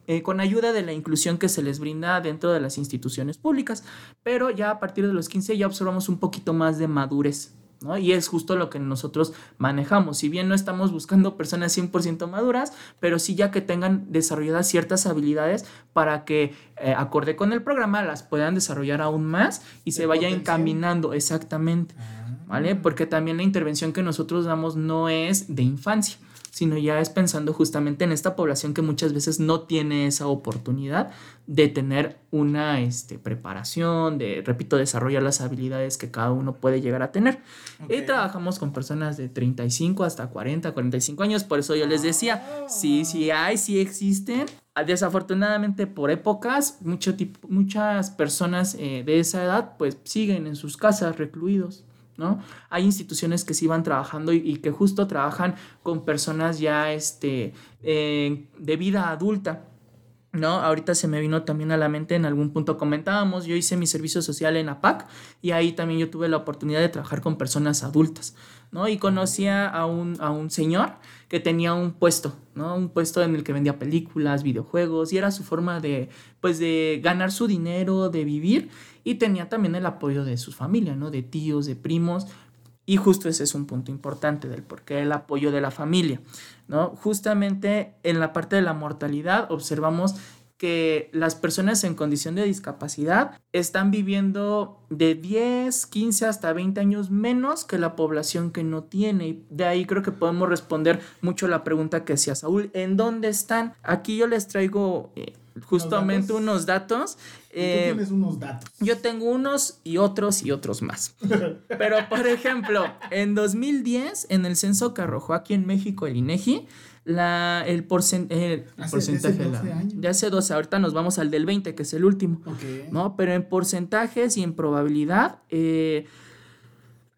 eh, con ayuda de la inclusión que se les brinda dentro de las instituciones públicas. Pero ya a partir de los 15 ya observamos un poquito más de madurez. ¿No? Y es justo lo que nosotros manejamos. Si bien no estamos buscando personas 100% maduras, pero sí ya que tengan desarrolladas ciertas habilidades para que, eh, acorde con el programa, las puedan desarrollar aún más y se vaya potencial. encaminando exactamente. Ah. ¿Vale? Porque también la intervención que nosotros damos no es de infancia, sino ya es pensando justamente en esta población que muchas veces no tiene esa oportunidad de tener una este, preparación, de, repito, desarrollar las habilidades que cada uno puede llegar a tener. Y trabajamos con personas de 35 hasta 40, 45 años, por eso yo les decía, sí, sí hay, sí existen. Ah, Desafortunadamente por épocas, mucho tipo, muchas personas eh, de esa edad pues siguen en sus casas recluidos. ¿No? Hay instituciones que sí van trabajando y, que justo trabajan con personas ya este, eh, de vida adulta. ¿no? Ahorita se me vino también a la mente, en algún punto comentábamos, yo hice mi servicio social en APAC y ahí también yo tuve la oportunidad de trabajar con personas adultas, ¿no? Y conocía a un, a un señor que tenía un puesto, ¿no? Un puesto en el que vendía películas, videojuegos y era su forma de, pues, de ganar su dinero, de vivir y tenía también el apoyo de su familia, ¿no? De tíos, de primos, y justo ese es un punto importante del por qué el apoyo de la familia, ¿no? Justamente en la parte de la mortalidad observamos que las personas en condición de discapacidad están viviendo de 10, 15 hasta 20 años menos que la población que no tiene. Y de ahí creo que podemos responder mucho la pregunta que hacía Saúl, ¿en dónde están? Aquí yo les traigo eh, justamente datos? unos datos. Y eh, tú tienes unos datos. yo tengo unos y otros y otros más. Pero, por ejemplo, en 2010, en el censo que arrojó aquí en México el INEGI, la, el, porcen- el Hace- porcentaje de hace la- 12 años. de hace 12, ahorita nos vamos al del 20, que es el último. Ok. ¿no? Pero en porcentajes y en probabilidad, eh,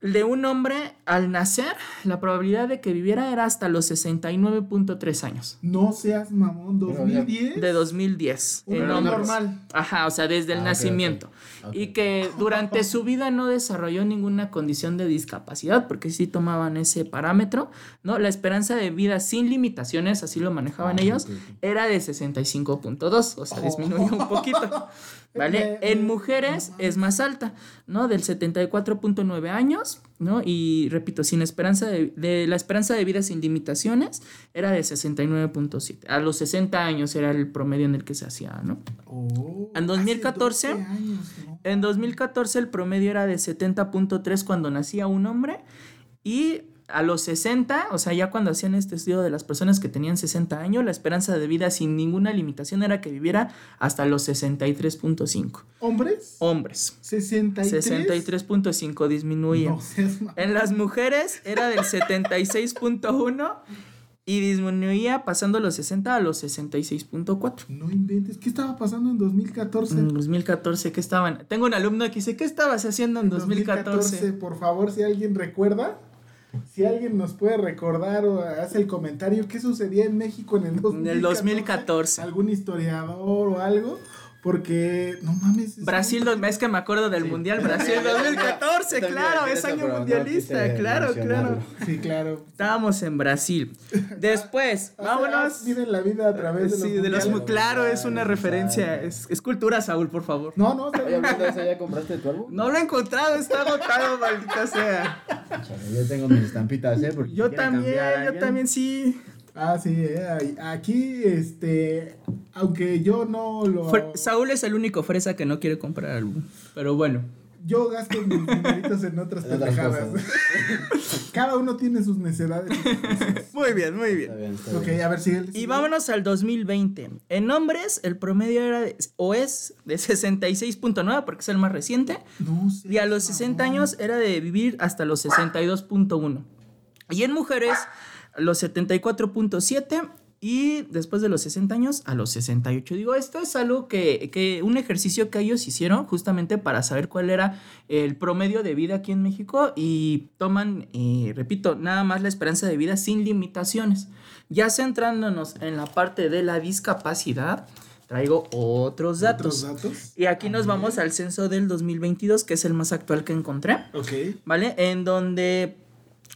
de un hombre al nacer, la probabilidad de que viviera era hasta los 69.3 años. No seas mamón, 2010. De 2010. Un en normal. Ajá, o sea, desde el Ah, nacimiento. ok. Y que durante su vida no desarrolló ninguna condición de discapacidad, porque sí tomaban ese parámetro, ¿no? La esperanza de vida sin limitaciones, así lo manejaban Ah, ellos, era de 65.2, o sea, disminuyó un poquito. ¿Vale? Me- En me- mujeres es más alta, ¿no? Del 74.9 años, ¿no? Y repito, sin esperanza de, de- la esperanza de vida sin limitaciones era de 69.7. A los 60 años era el promedio en el que se hacía, ¿no? Oh, En hace 2014, 12 años, ¿no? En 2014 el promedio era de 70.3 cuando nacía un hombre y a los 60, o sea, ya cuando hacían este estudio de las personas que tenían 60 años, la esperanza de vida sin ninguna limitación era que viviera hasta los 63.5. ¿Hombres? Hombres. 63. 63.5 disminuía. No mamón. En las mujeres era del 76.1 y disminuía pasando los 60 a los 66.4. No inventes. ¿Qué estaba pasando en 2014? En 2014, ¿qué estaban? Tengo un alumno que dice, ¿qué estabas haciendo en 2014? Por favor, si alguien recuerda. Si alguien nos puede recordar o hace el comentario qué sucedía en México en el 2014. En el 2014. Algún historiador o algo. Porque, no mames. es Brasil, un- dos- es que me acuerdo del Sí. Mundial Brasil 2014, Yo también claro, es año no mundialista, claro, claro. Sí, claro. Estábamos en Brasil. Después, O sea, vámonos. Viven la vida a través de los Sí, de los claro, es una referencia, es, es cultura, Saúl, por favor. No, no, Oye, eso, ¿ya compraste tu álbum? No lo he encontrado, está agotado, maldita sea. Chale, yo tengo mis estampitas, ¿eh? Porque Yo también, cambiar yo también sí. Ah, sí, eh, ahí- aquí, este, aunque yo no lo... Fre- Saúl es el único fresa que no quiere comprar álbum. Pero bueno. Yo gasto mis dineritos en otras En otras pendejadas. Cada uno tiene sus cosas. Muy bien, muy Está bien, está ok, bien. a ver, sigue. Y vámonos al 2020. En hombres, el promedio era de- o es de 66.9 porque es el más reciente. No sé. Y a los 60 años era de vivir hasta los 62.1. Y en mujeres, los 74.7. Y después de los 60 años, a los 68. Digo, esto es algo que, que un ejercicio que ellos hicieron justamente para saber cuál era el promedio de vida aquí en México. Y toman, eh, repito, nada más la esperanza de vida sin limitaciones. Ya centrándonos en la parte de la discapacidad, traigo otros datos. ¿Otros datos? Y aquí nos vamos al censo del 2022, que es el más actual que encontré, Ok. ¿vale? En donde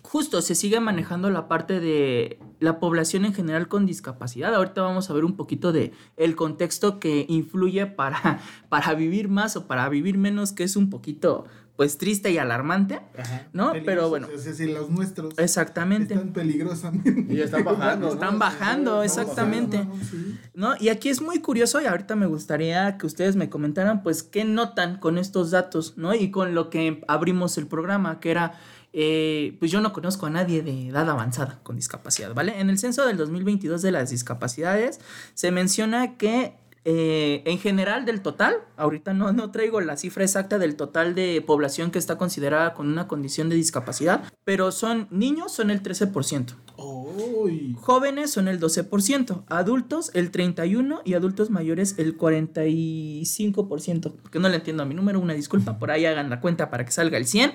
justo se sigue manejando la parte de la población en general con discapacidad. Ahorita vamos a ver un poquito de el contexto que influye para, para vivir más o para vivir menos, que es un poquito pues triste y alarmante, Ajá. ¿no? Pero bueno, Es decir, los nuestros exactamente. están peligrosamente. Y están bajando. Están bajando, exactamente. No, no, sí. ¿no? Y aquí es muy curioso y ahorita me gustaría que ustedes me comentaran, pues, qué notan con estos datos, ¿no? Y con lo que abrimos el programa, que era, eh, pues yo no conozco a nadie de edad avanzada con discapacidad, ¿vale? En el censo del 2022 de las discapacidades se menciona que eh, en general del total, ahorita no, no traigo la cifra exacta del total de población que está considerada con una condición de discapacidad, pero son niños, son el 13%. Uy. Jóvenes son el 12%, adultos el 31% y adultos mayores el 45%. Porque no le entiendo a mi número, una disculpa, por ahí hagan la cuenta para que salga el 100.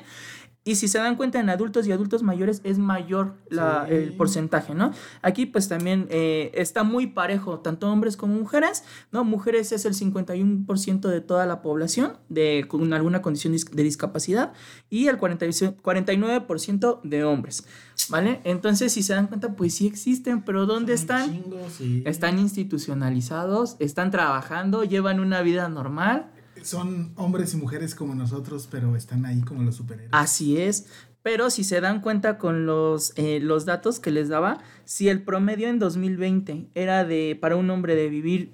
Y si se dan cuenta en adultos y adultos mayores es mayor la- Sí. el porcentaje, ¿no? Aquí pues también eh, está muy parejo, tanto hombres como mujeres, ¿no? Mujeres es el 51% de toda la población de, con alguna condición de discapacidad y el 46 49% de hombres, ¿vale? Entonces si se dan cuenta pues sí existen, pero ¿dónde están? sí. Están institucionalizados, están trabajando, llevan una vida normal. Son hombres y mujeres como nosotros, pero están ahí como los superhéroes. Así es. Pero si se dan cuenta con los, eh, los datos que les daba, si el promedio en 2020 era de para un hombre de vivir,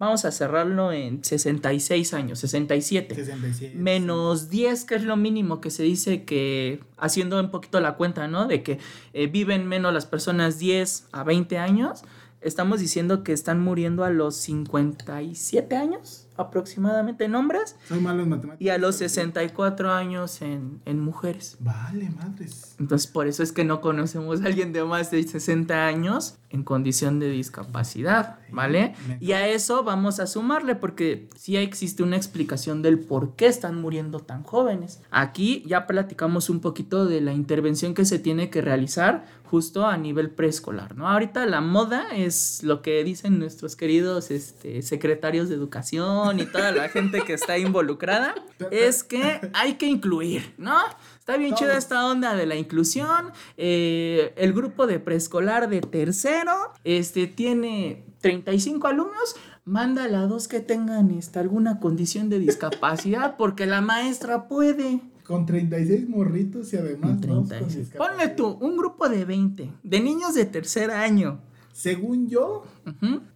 vamos a cerrarlo en 66 años, 67. 67. Menos 10, que es lo mínimo que se dice que, haciendo un poquito la cuenta, ¿no? De que eh, viven menos las personas 10 a 20 años, estamos diciendo que están muriendo a los 57 años aproximadamente en hombres Soy malo en matemáticas. y a los pero sí. 64 años en, en mujeres. Vale, madres. Entonces, por eso es que no conocemos a alguien de más de 60 años en condición de discapacidad, ¿vale? Y a eso vamos a sumarle porque sí existe una explicación del por qué están muriendo tan jóvenes. Aquí ya platicamos un poquito de la intervención que se tiene que realizar justo a nivel preescolar, ¿no? Ahorita la moda es lo que dicen nuestros queridos este, secretarios de educación y toda la gente que está involucrada, es que hay que incluir, ¿no? Está bien chida esta onda de la inclusión. eh, el grupo de preescolar de tercero este, tiene 35 alumnos. Mándale a dos que tengan este, alguna condición de discapacidad porque la maestra puede. Con 36 morritos y además Con dos con 36. discapacidad. Ponle tú, un grupo de 20, de niños de tercer año. Según yo,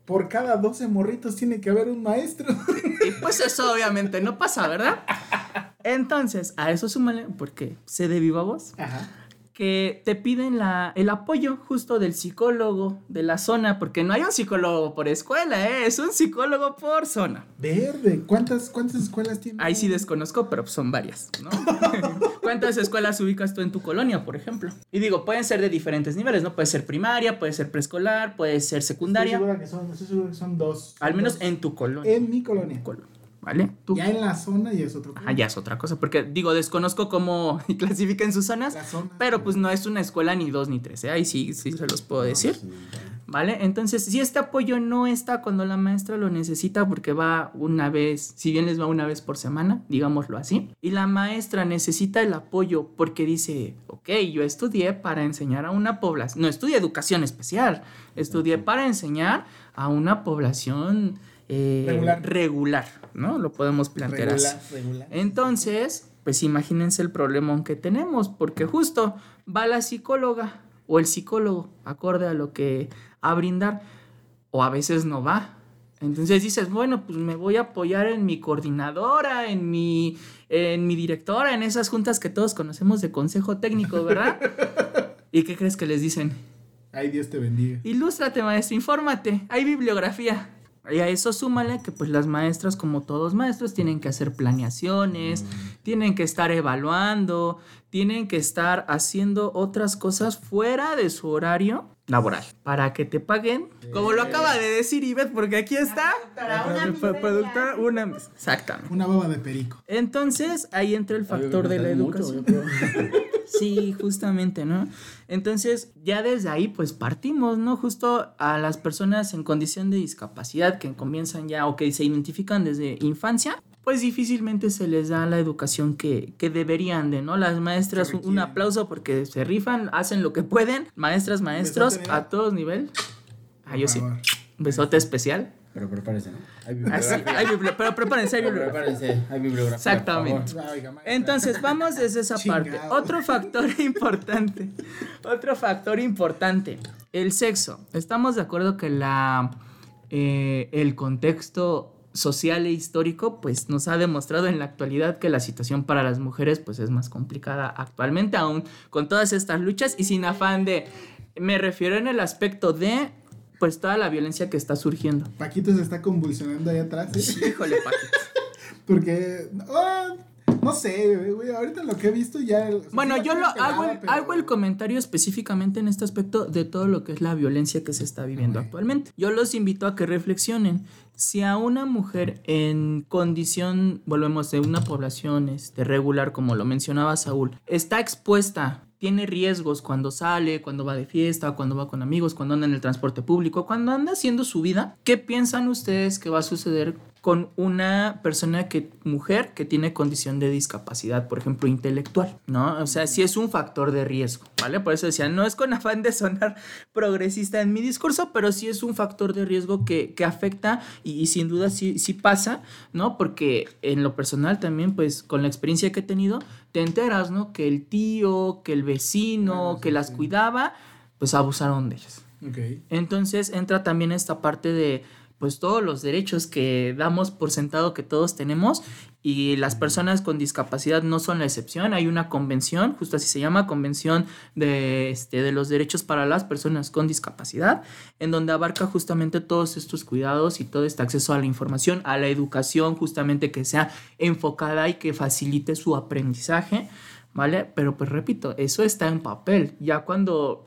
por cada 12 morritos tiene que haber un maestro. Y pues eso obviamente no pasa, ¿verdad? Entonces, a eso súmale, porque sé de viva voz, Ajá. que te piden la, el apoyo justo del psicólogo de la zona, porque no hay un psicólogo por escuela, ¿eh? es un psicólogo por zona. Verde. ¿Cuántas, cuántas escuelas tiene? Ahí sí desconozco, pero son varias, ¿no? ¿Cuántas escuelas ubicas tú en tu colonia, por ejemplo? Y digo, pueden ser de diferentes niveles, ¿no? Puede ser primaria, puede ser preescolar, puede ser Estoy secundaria, segura que son, estoy seguro que son dos. al menos Dos. en tu colonia. En mi colonia. Colonia. ¿Vale? Tú. Ya en la zona y es otro Ah, ya es otra cosa, porque digo, desconozco cómo clasifican sus zonas, zona. pero pues no es una escuela ni dos ni tres, ¿eh? ahí sí, sí se los puedo decir. ¿Vale? Entonces, si este apoyo no está cuando la maestra lo necesita, porque va una vez, si bien les va una vez por semana, digámoslo así, y la maestra necesita el apoyo porque dice, ok, yo estudié para enseñar a una población, no estudié educación especial, estudié para enseñar a una población eh, Regular. regular, ¿no? Lo podemos plantear así. regular, regular. Entonces, pues imagínense el problema que tenemos, porque justo va la psicóloga o el psicólogo, acorde a lo que a brindar, o a veces no va. Entonces dices, bueno, pues me voy a apoyar en mi coordinadora, en mi, en mi directora, en esas juntas que todos conocemos de consejo técnico, ¿verdad? ¿Y qué crees que les dicen? Ay, Dios te bendiga. Ilústrate, maestro, infórmate, hay bibliografía. Y a eso súmale que pues las maestras, como todos maestros, tienen que hacer planeaciones, tienen que estar evaluando, tienen que estar haciendo otras cosas fuera de su horario laboral para que te paguen, como lo acaba de decir Ivette, porque aquí está. Para una productora, una Exactamente. Una baba de perico. Entonces ahí entra el factor de la educación. Sí, justamente, ¿no? Entonces, ya desde ahí, pues partimos, ¿no? Justo a las personas en condición de discapacidad que comienzan ya o que se identifican desde infancia, pues difícilmente se les da la educación que, que deberían de, ¿no? Las maestras, un, un aplauso porque se rifan, hacen lo que pueden. Maestras, maestros, a todos nivel. Ah, yo sí. favor. Besote especial. Pero prepárense, ¿no? Hay Ah, sí, bibliografía. hay bibli- pero prepárense, hay Pero bibliografía. prepárense, hay bibliografía. Exactamente. Entonces, vamos desde esa parte. Otro factor importante. Otro factor importante. El sexo. Estamos de acuerdo que la, eh, el contexto social e histórico pues nos ha demostrado en la actualidad que la situación para las mujeres pues es más complicada actualmente aún con todas estas luchas y sin afán de me refiero en el aspecto de pues toda la violencia que está surgiendo. Paquito se está convulsionando ahí atrás. ¿eh? Híjole, Paquito. Porque. ah, no sé, güey. Ahorita lo que he visto ya. Bueno, yo lo hago, el, pero- hago el comentario específicamente en este aspecto de todo lo que es la violencia que se está viviendo actualmente. Yo los invito a que reflexionen. Si a una mujer en condición, volvemos de una población este, regular, como lo mencionaba Saúl, está expuesta, tiene riesgos cuando sale, cuando va de fiesta, cuando va con amigos, cuando anda en el transporte público, cuando anda haciendo su vida, ¿qué piensan ustedes que va a suceder con una persona que, mujer que tiene condición de discapacidad, por ejemplo, intelectual, ¿no? O sea, sí es un factor de riesgo, ¿vale? Por eso decía, no es con afán de sonar progresista en mi discurso, pero sí es un factor de riesgo que, que afecta y, y sin duda sí, sí pasa, ¿no? Porque en lo personal también, pues, con la experiencia que he tenido, te enteras, ¿no? Que el tío, que el vecino, Bueno, sí, que las sí. cuidaba, pues abusaron de ellas. Entonces entra también esta parte de pues todos los derechos que damos por sentado que todos tenemos y las personas con discapacidad no son la excepción. Hay una convención, justo así se llama, Convención de, este, de los Derechos para las Personas con Discapacidad, en donde abarca justamente todos estos cuidados y todo este acceso a la información, a la educación justamente que sea enfocada y que facilite su aprendizaje, ¿vale? Pero pues repito, eso está en papel. Ya cuando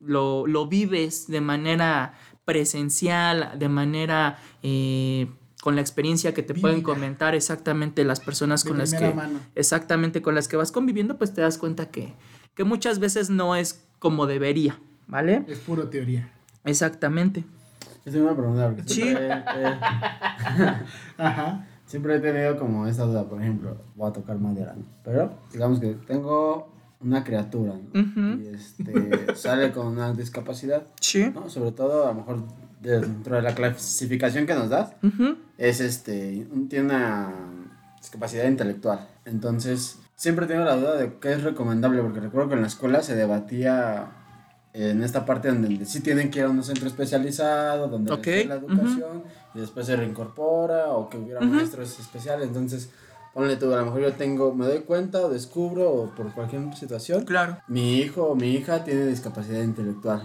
lo, lo vives de manera presencial, de manera eh, con la experiencia que te pueden comentar exactamente las personas De con las que mano. exactamente con las que vas conviviendo, pues te das cuenta que, que muchas veces no es como debería, ¿vale? Es puro teoría. Exactamente. Tengo una pregunta. porque Sí. Siempre, eh, Ajá. siempre he tenido como esa duda, por ejemplo, voy a tocar madera, ¿no? Pero digamos que tengo una criatura, ¿no? Ujú. Y este, sale con una discapacidad, Sí. ¿no? Sobre todo, a lo mejor dentro de la clasificación que nos das, es este, un- tiene una discapacidad intelectual. Entonces, siempre tengo la duda de qué es recomendable, porque recuerdo que en la escuela se debatía en esta parte donde sí tienen que ir a un centro especializado, donde les Ok, den la educación y después se reincorpora o que hubiera maestros especiales. Entonces, ponle tú, a lo mejor yo tengo, me doy cuenta o descubro o por cualquier situación, Claro. mi hijo o mi hija tiene discapacidad intelectual.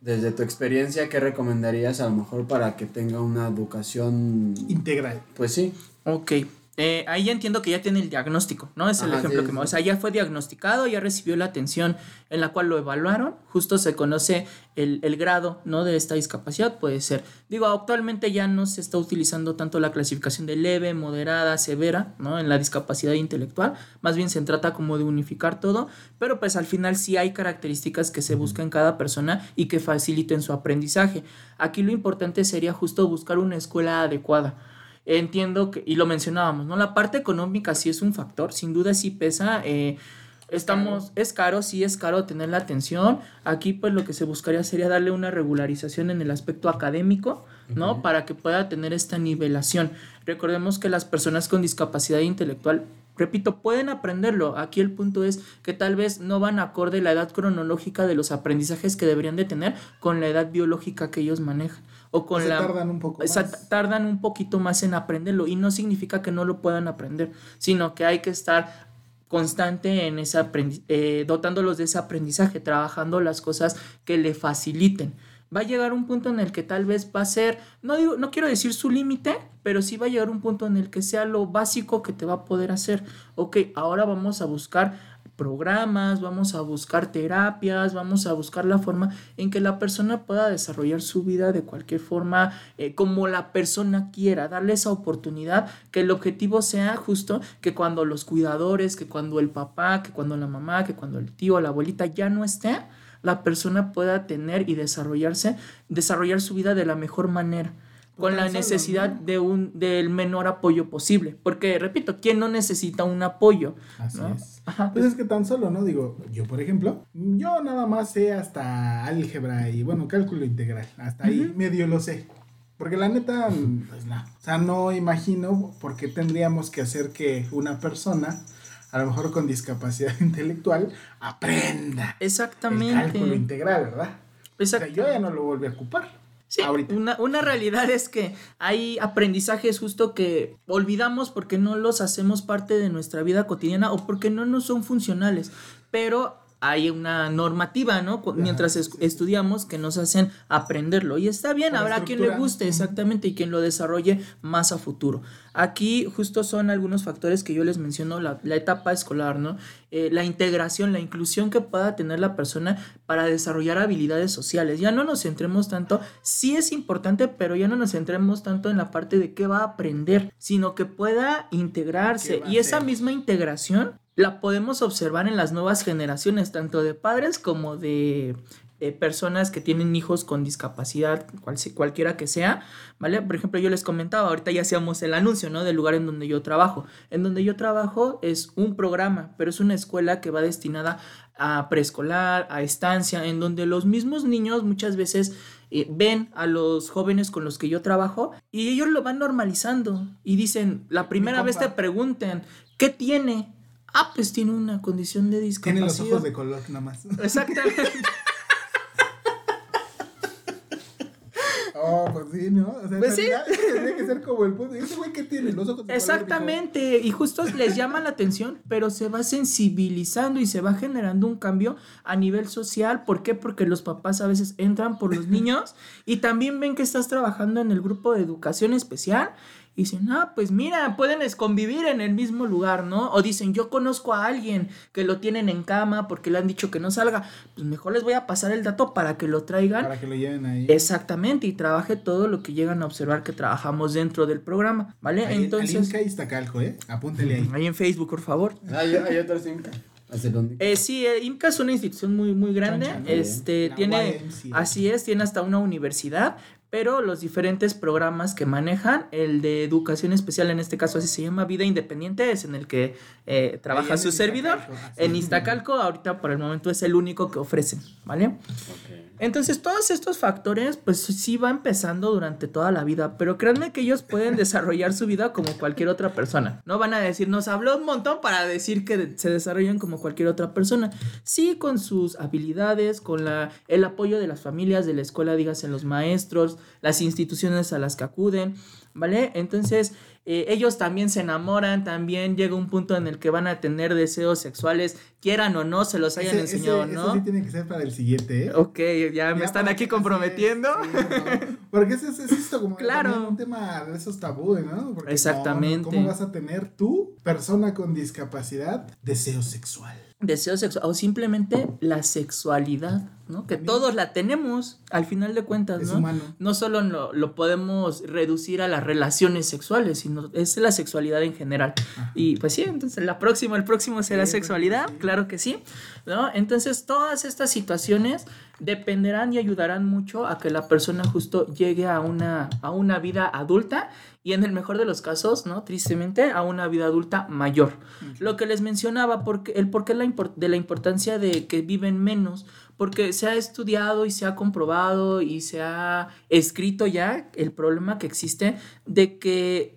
Desde tu experiencia, ¿qué recomendarías a lo mejor para que tenga una educación? Integral. Pues sí, Ok. Eh, ahí ya entiendo que ya tiene el diagnóstico, ¿no? Es el Ajá, ejemplo sí, que me... sí. O sea, ya fue diagnosticado, ya recibió la atención en la cual lo evaluaron, justo se conoce el, el grado, ¿no? De esta discapacidad, puede ser. Digo, actualmente ya no se está utilizando tanto la clasificación de leve, moderada, severa, ¿no? En la discapacidad intelectual, más bien se trata como de unificar todo, pero pues al final sí hay características que se buscan en cada persona y que faciliten su aprendizaje. Aquí lo importante sería justo buscar una escuela adecuada. Entiendo que, y lo mencionábamos, ¿no? La parte económica sí es un factor, sin duda sí pesa. eh, estamos, es caro, sí es caro tener la atención. Aquí pues lo que se buscaría sería darle una regularización en el aspecto académico, ¿no? Para que pueda tener esta nivelación. Recordemos que las personas con discapacidad intelectual, repito, pueden aprenderlo. Aquí el punto es que tal vez no van acorde la edad cronológica de los aprendizajes que deberían de tener con la edad biológica que ellos manejan. O con Se la... tardan un poco más. tardan un poquito más en aprenderlo y no significa que no lo puedan aprender, sino que hay que estar constante en ese aprendi- eh, dotándolos de ese aprendizaje, trabajando las cosas que le faciliten. Va a llegar un punto en el que tal vez va a ser, no digo, no quiero decir su límite, pero sí va a llegar un punto en el que sea lo básico que te va a poder hacer. Ok, ahora vamos a buscar programas, vamos a buscar terapias, vamos a buscar la forma en que la persona pueda desarrollar su vida de cualquier forma, eh, como la persona quiera, darle esa oportunidad, que el objetivo sea justo que cuando los cuidadores, que cuando el papá, que cuando la mamá, que cuando el tío, la abuelita ya no esté, la persona pueda tener y desarrollarse, desarrollar su vida de la mejor manera con la necesidad de un del menor apoyo posible, porque repito, ¿quién no necesita un apoyo? Así ¿no? es. Ajá, Pues es que tan solo, ¿no? Digo, yo por ejemplo, yo nada más sé hasta álgebra y bueno, cálculo integral. Hasta ahí medio lo sé. Porque la neta, pues no. O sea, no imagino por qué tendríamos que hacer que una persona, a lo mejor con discapacidad intelectual, aprenda el cálculo Exactamente. integral, ¿verdad? O sea, yo ya no lo volví a ocupar. Sí, ahorita. una, una realidad es que hay aprendizajes justo que olvidamos porque no los hacemos parte de nuestra vida cotidiana o porque no nos son funcionales, pero hay una normativa, ¿no? Mientras es- estudiamos que nos hacen aprenderlo y está bien, Por habrá quien le guste exactamente y quien lo desarrolle más a futuro. Aquí justo son algunos factores que yo les menciono, la, la etapa escolar, ¿no? Eh, la integración, la inclusión que pueda tener la persona para desarrollar habilidades sociales. Ya no nos centremos tanto, sí es importante, pero ya no nos centremos tanto en la parte de qué va a aprender, sino que pueda integrarse. ¿Qué va a Y esa misma integración la podemos observar en las nuevas generaciones, tanto de padres como de eh, personas que tienen hijos con discapacidad, cual, cualquiera que sea, ¿vale? Por ejemplo, yo les comentaba, ahorita ya hacíamos el anuncio, ¿no? Del lugar en donde yo trabajo. En donde yo trabajo es un programa, pero es una escuela que va destinada a preescolar, a estancia, en donde los mismos niños muchas veces eh, ven a los jóvenes con los que yo trabajo y ellos lo van normalizando y dicen, la primera vez te preguntan, ¿qué tiene? Ah, pues tiene una condición de discapacidad. Tiene los ojos de color nada más. Exactamente. Oh, pues sí, ¿no? O sea, Pues sí. tendría que ser como el punto. Ese güey que tiene los ojos Exactamente, y justo les llama la atención, pero se va sensibilizando y se va generando un cambio a nivel social. ¿Por qué? Porque los papás a veces entran por los niños y también ven que estás trabajando en el grupo de educación especial y dicen, ah, pues mira, pueden convivir en el mismo lugar, ¿no? O dicen, yo conozco a alguien que lo tienen en cama porque le han dicho que no salga, pues mejor les voy a pasar el dato para que lo traigan Para que lo lleven ahí. Exactamente, y trabaje todo lo que llegan a observar que trabajamos dentro del programa, ¿vale? Ahí- Entonces, Alinka Iztacalco, ¿eh? Apúntele ahí. ahí en Facebook, por favor. Hay, hay otros Inca. Eh, sí, eh, IMCA es una institución muy, muy grande. Este, tiene, así es, tiene hasta una universidad, pero los diferentes programas que manejan, el de educación especial, en este caso así se llama Vida Independiente, es en el que eh, trabaja su servidor. Iztacalco, En. Iztacalco, ahorita por el momento es el único que ofrecen, ¿vale? Entonces, todos estos factores, pues sí va empezando durante toda la vida, pero créanme que ellos pueden desarrollar su vida como cualquier otra persona. No van a decir, nos habló un montón para decir que se desarrollan como cualquier otra persona. Sí, con sus habilidades, con la, el apoyo de las familias, de la escuela, dígase los maestros, las instituciones a las que acuden, ¿vale? Entonces, eh, ellos también se enamoran, también llega un punto en el que van a tener deseos sexuales, quieran o no, se los hayan Ese- enseñado, ese- ¿no? Eso sí tiene que ser para el siguiente, ¿eh? Ok, ya me están aquí comprometiendo. así es, sí, no. Porque es, es, es esto como Claro. un tema de esos tabúes, ¿no? Porque no, Exactamente. ¿Cómo vas a tener tú, persona con discapacidad, deseo sexual? Deseo sexual o simplemente la sexualidad, ¿no? Que También. todos la tenemos al final de cuentas, Es ¿no? humano. No solo lo, lo podemos reducir a las relaciones sexuales, sino es la sexualidad en general. Ajá. Y pues sí, entonces la próxima, el próximo será Sí, sexualidad, sí. claro que sí, ¿no? Entonces todas estas situaciones dependerán y ayudarán mucho a que la persona justo llegue a una, a una vida adulta y en el mejor de los casos, ¿no? Tristemente, a una vida adulta mayor. Lo que les mencionaba, porque, el porqué la de la importancia de que viven menos, porque se ha estudiado y se ha comprobado y se ha escrito ya el problema que existe de que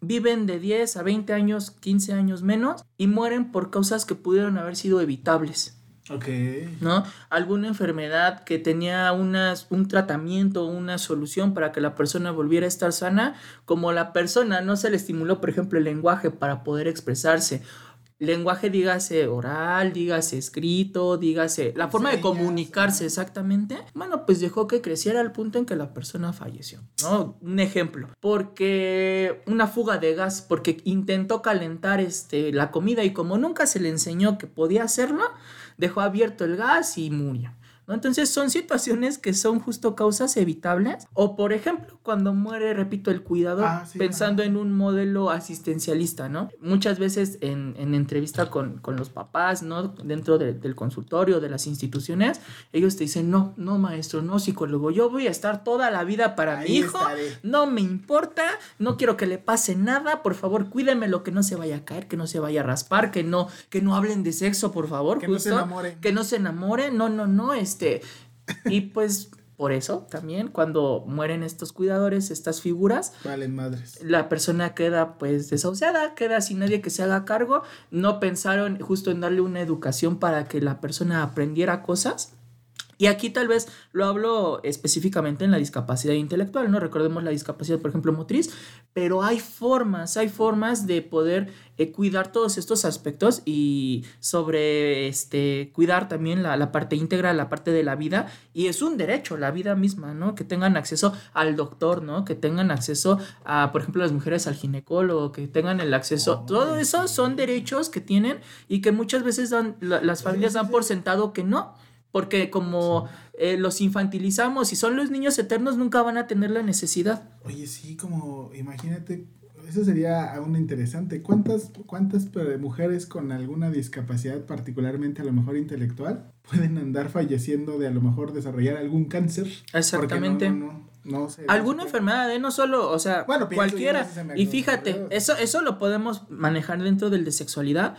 viven de 10 a 20 años, 15 años menos y mueren por causas que pudieron haber sido evitables. Ok. ¿no? Alguna enfermedad que tenía unas, un tratamiento, una solución para que la persona volviera a estar sana, como la persona no se le estimuló, por ejemplo, el lenguaje para poder expresarse. Lenguaje, dígase oral, dígase escrito, dígase la forma de comunicarse exactamente. Bueno, pues dejó que creciera al punto en que la persona falleció, ¿no? Un ejemplo, porque una fuga de gas, porque intentó calentar este, la comida y como nunca se le enseñó que podía hacerlo, dejó abierto el gas y murió. ¿No? Entonces son situaciones que son justo causas evitables. O por ejemplo, cuando muere, repito, el cuidador, Ah, sí, pensando en un modelo asistencialista, ¿no? Muchas veces en, en entrevista con, con los papás, ¿no? Dentro de- del consultorio, de las instituciones, ellos te dicen, no, no maestro, no psicólogo, yo voy a estar toda la vida para Ahí mi hijo, estaré. no me importa, no quiero que le pase nada, por favor, cuídeme lo que no se vaya a caer, que no se vaya a raspar, que no, que no hablen de sexo, por favor, Que no se justo, enamoren. que no se enamore, no, no, no, este, y pues por eso también cuando mueren estos cuidadores, estas figuras, Valen madres. la persona queda pues desahuciada, queda sin nadie que se haga cargo, no pensaron justo en darle una educación para que la persona aprendiera cosas. Y aquí tal vez lo hablo específicamente en la discapacidad intelectual, ¿no? Recordemos la discapacidad, por ejemplo, motriz, pero hay formas, hay formas de poder eh, cuidar todos estos aspectos y sobre este, cuidar también la, la parte íntegra, la parte de la vida, y es un derecho, la vida misma, ¿no? Que tengan acceso al doctor, ¿no? Que tengan acceso a, por ejemplo, las mujeres al ginecólogo, que tengan el acceso, todo eso son derechos que tienen y que muchas veces dan, la- las familias dan por sentado que no. Porque como eh, los infantilizamos y son los niños eternos, nunca van a tener la necesidad. Oye, sí, como, imagínate, eso sería aún interesante. ¿Cuántas, cuántas eh, mujeres con alguna discapacidad, particularmente a lo mejor intelectual, pueden andar falleciendo de a lo mejor desarrollar algún cáncer? Exactamente. No, no, no, no se- Alguna enfermedad, ¿eh? No solo, o sea, Bueno, cualquiera. Y fíjate, eso, eso lo podemos manejar dentro del de sexualidad,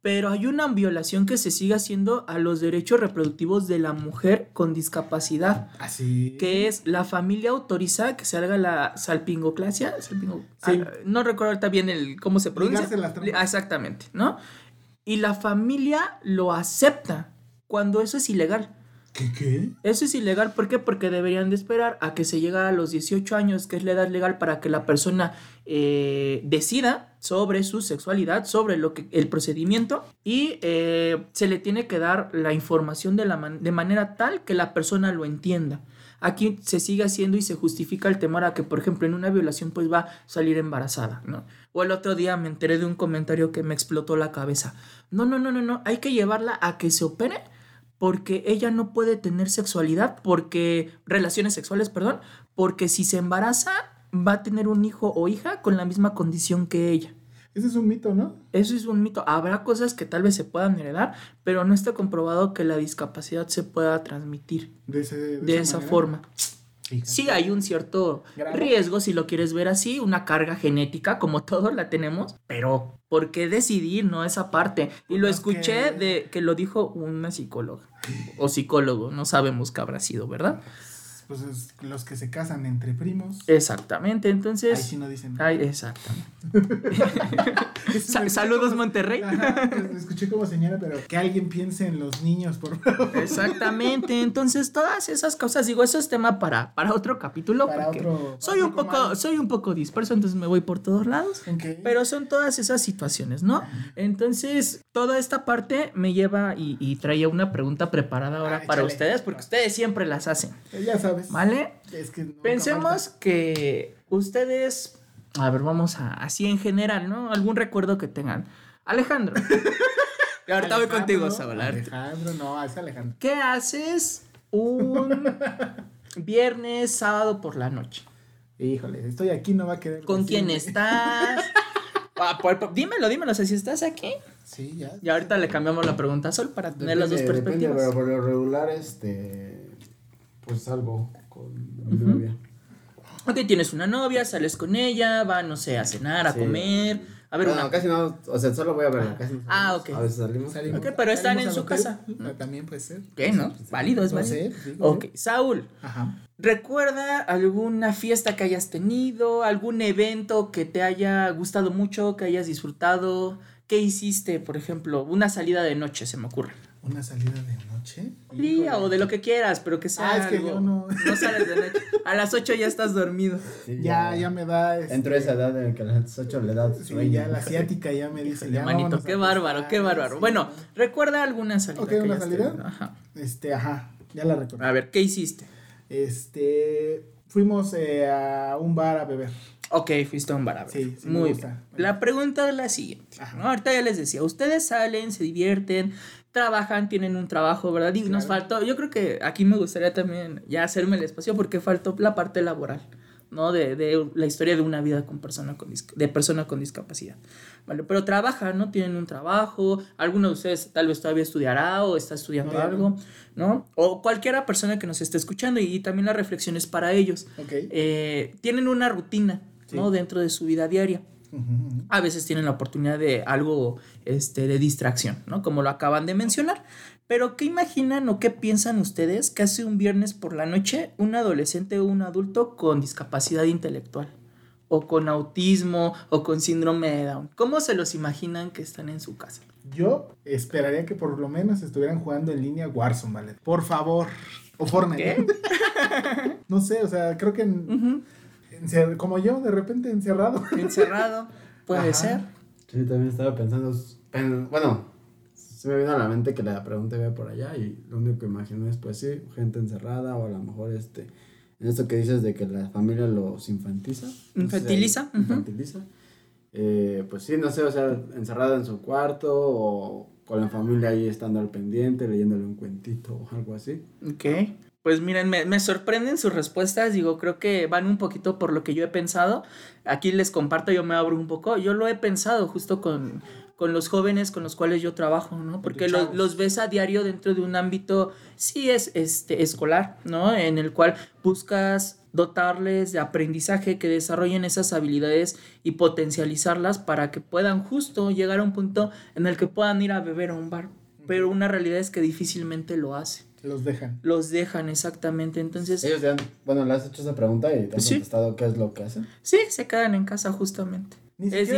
pero hay una violación que se sigue haciendo a los derechos reproductivos de la mujer con discapacidad. Así. que es la familia autoriza que se haga la salpingoclasia. salpingo- Sí. ah, no recuerdo ahorita bien el cómo se pronuncia. Ah, Exactamente, ¿no? Y la familia lo acepta cuando eso es ilegal. ¿Qué qué? Eso es ilegal, ¿por qué? Porque deberían de esperar a que se llegue a los 18 años, que es la edad legal para que la persona eh, decida sobre su sexualidad, sobre lo que, el procedimiento, y eh, se le tiene que dar la información de, la de manera tal que la persona lo entienda. Aquí se sigue haciendo y se justifica el temor a que, por ejemplo, en una violación pues va a salir embarazada, ¿no? O el otro día me enteré de un comentario que me explotó la cabeza. No, no, no, no, no, hay que llevarla a que se opere porque ella no puede tener sexualidad, porque relaciones sexuales, perdón, porque si se embaraza va a tener un hijo o hija con la misma condición que ella. Ese es un mito, ¿no? Eso es un mito. Habrá cosas que tal vez se puedan heredar, pero no está comprobado que la discapacidad se pueda transmitir De, ese- de esa forma. Fíjate. Sí hay un cierto riesgo, si lo quieres ver así, una carga genética, como todos la tenemos, pero ¿por qué decidir, no? Esa parte. Y lo escuché de que lo dijo una psicóloga o psicólogo, no sabemos qué habrá sido, ¿verdad? Pues es los que se casan entre primos. Exactamente, Ahí entonces... sí no dicen. Ay, exactamente. Sa- saludos, como- Monterrey. Ajá, escuché como señora, pero que alguien piense en los niños, por favor. Exactamente, entonces todas esas cosas, digo, eso es tema para, para otro capítulo, Para porque otro- soy un poco, soy un poco disperso, entonces me voy por todos lados. Pero son todas esas situaciones, ¿no? Entonces, toda esta parte me lleva y, y traía una pregunta preparada ahora Ah, para ustedes, porque ustedes siempre las hacen. Ya sabes. Sabes. ¿Vale? Es que Pensemos falta. que ustedes, a ver, vamos a, así en general, ¿no? Algún recuerdo que tengan. Alejandro. Y ahorita voy contigo, Saúl. Alejandro, no, es Alejandro. ¿Qué haces un viernes, sábado por la noche? Híjole, estoy aquí, no va a querer. ¿Con quién estás? Ah, por- por- dímelo, dímelo. O sea, si estás aquí. Sí, ya. Y ahorita le cambiamos la pregunta a Sol para tener las dos Depende, depende, perspectivas. pero por lo regular, este. Pues salgo con mi novia. Ok, tienes una novia, sales con ella, van, no sé, a cenar, a Sí. comer, a ver Bueno, una... casi no, o sea, solo voy a verla, casi no Ah, ok. A veces salimos. Salimos- Ok, pero están salimos en su casa. También puede ser. ¿Qué, no? Válido, es No válido. pues, digo, Ok, Saúl, Ajá. ¿recuerda alguna fiesta que hayas tenido, algún evento que te haya gustado mucho, que hayas disfrutado? ¿Qué hiciste, por ejemplo? Una salida de noche, se me ocurre. Una salida de noche. Día o de lo que quieras, pero que sea Ah, es que algo- yo no- No sales de noche. A las 8 ya estás dormido. Sí, Ya, ya me da. este, Entro a esa edad en que a las 8 le da Sí, sueño. ya la asiática ya me dice. ya Manito, qué bárbaro, qué bárbaro. sí. Bueno, recuerda alguna salida. Ok, ¿una salida? Ajá. Este, ajá, ya la recuerdo. A ver, ¿qué hiciste? Este, fuimos eh, a un bar a beber. Ok, fuiste a un bar a ver. Sí, sí me Muy gusta. bien. La pregunta es la siguiente. Ajá. ¿no? Ahorita ya les decía, ustedes salen, se divierten, trabajan, tienen un trabajo, ¿verdad? Y nos faltó, yo creo que aquí me gustaría también ya hacerme el espacio porque faltó la parte laboral, ¿no? De, de la historia de una vida con persona con de persona con discapacidad. ¿Vale? Pero trabajan, ¿no? Tienen un trabajo, alguno de ustedes tal vez todavía estudiará o está estudiando no. algo, ¿no? O cualquiera persona que nos esté escuchando y, y también la reflexión es para ellos. Ok. Eh, tienen una rutina, ¿no? Dentro de su vida diaria. A veces tienen la oportunidad de algo este, de distracción, ¿no? Como lo acaban de mencionar. Pero, ¿qué imaginan o qué piensan ustedes que hace un viernes por la noche un adolescente o un adulto con discapacidad intelectual? O con autismo o con síndrome de Down. ¿Cómo se los imaginan que están en su casa? Yo esperaría que por lo menos estuvieran jugando en línea Warzone, ¿vale? Por favor. O Fortnite. no sé, o sea, creo que. Encer- como yo, de repente encerrado. Encerrado, puede Ajá. ser. Sí, también estaba pensando. pen- bueno, se me vino a la mente que la pregunta iba por allá y lo único que imagino es, pues sí, gente encerrada o a lo mejor este. En esto que dices de que la familia los infantiza. no sé si Infantiliza. Infantiliza. Eh, pues sí, no sé, o sea, encerrado en su cuarto o con la familia ahí estando al pendiente, leyéndole un cuentito o algo así. Ok. Pues miren, me, me sorprenden sus respuestas. Digo, creo que van un poquito por lo que yo he pensado. Aquí les comparto, yo me abro un poco. Yo lo he pensado justo con, con los jóvenes con los cuales yo trabajo, ¿no? Porque los, los ves a diario dentro de un ámbito, sí es este, escolar, ¿no? En el cual buscas dotarles de aprendizaje, que desarrollen esas habilidades y potencializarlas para que puedan justo llegar a un punto en el que puedan ir a beber a un bar. Pero una realidad es que difícilmente lo hacen Los dejan. los dejan exactamente. Entonces, Ellos te han, bueno, le has hecho esa pregunta y te han Sí. contestado qué es lo que hacen. sí, se quedan en casa justamente. Ni es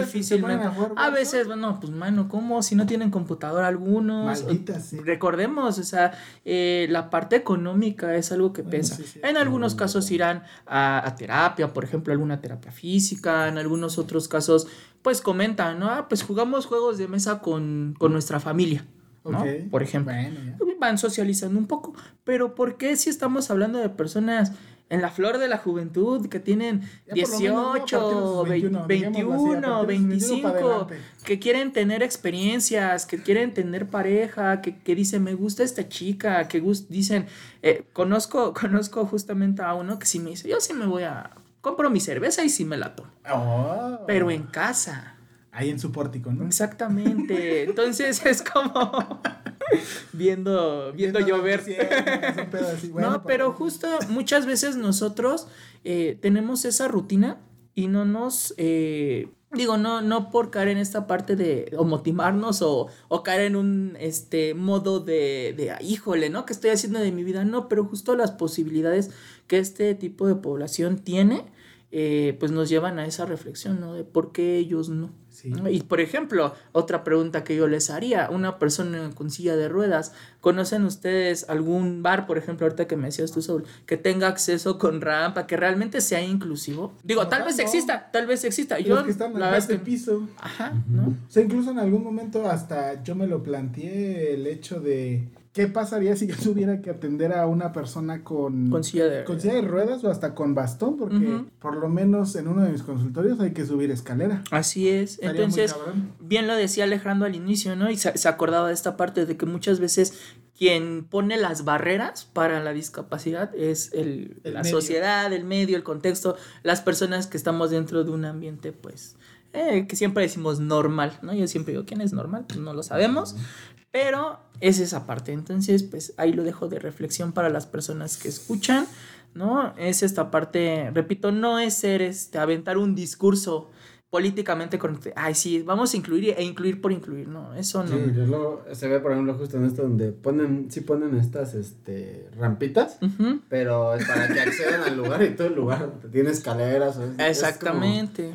ponen a veces, bueno, pues mano, ¿cómo? Si no tienen computadora algunos. Maldita sea. Recordemos, o sea, eh, la parte económica es algo que Bueno, pesa. sí, sí. En algunos casos irán a, a terapia, por ejemplo, alguna terapia física. En algunos otros casos, pues comentan, ¿no? Ah, pues jugamos juegos de mesa con, con nuestra familia, Por ejemplo. Bueno, ya. van socializando un poco. Pero ¿por qué si estamos hablando de personas en la flor de la juventud que tienen Ya por lo menos, ¿no? A partir de 18, sus 21, 21, digámoslo así, a partir de sus 21 para 25, adelante. que quieren tener experiencias, que quieren tener pareja, que, que dicen, me gusta esta chica, que dicen, eh, conozco, conozco justamente a uno que sí me dice, yo sí me voy a, compro mi cerveza y sí me la tomo, Oh. pero en casa. Ahí en su pórtico, ¿no? Exactamente. Entonces es como viendo, viendo llover. Así, bueno, no, pero justo muchas veces nosotros eh, tenemos esa rutina y no nos, eh, digo, no, no por caer en esta parte de o motivarnos o, o caer en un este modo de, de, "Ay, híjole, ¿no? ¿Qué estoy haciendo de mi vida? No, pero justo las posibilidades que este tipo de población tiene, eh, pues nos llevan a esa reflexión, ¿no? De por qué ellos no. Sí. ¿no? Y por ejemplo, otra pregunta que yo les haría, una persona con silla de ruedas, ¿conocen ustedes algún bar, por ejemplo, ahorita que me decías tú, Saúl, que tenga acceso con rampa, que realmente sea inclusivo? Digo, tal vez no. exista, tal vez exista. Los Yo, que están la este que- piso. Ajá, ¿no? O sea, incluso en algún momento hasta yo me lo planteé el hecho de ¿Qué pasaría si yo tuviera que atender a una persona con, Con silla de- con silla de ruedas o hasta con bastón? Porque por lo menos en uno de mis consultorios hay que subir escalera. Así es. Estaría Entonces, bien lo decía Alejandro al inicio, ¿no? Y se, se acordaba de esta parte de que muchas veces quien pone las barreras para la discapacidad es el, El la medio. sociedad, el medio, el contexto, las personas que estamos dentro de un ambiente, pues, eh, que siempre decimos normal, ¿no? Yo siempre digo, ¿quién es normal? Pues no lo sabemos, pero es esa parte. Entonces, pues ahí lo dejo de reflexión para las personas que escuchan, ¿no? Es esta parte, repito, no es ser, este, aventar un discurso políticamente correcto. Ay, sí, vamos a incluir e incluir por incluir, no, eso no. Sí, luego se ve, por ejemplo, justo en esto donde ponen, sí ponen estas este, rampitas, pero es para que accedan al lugar y todo el lugar tiene escaleras. o es- es Exactamente.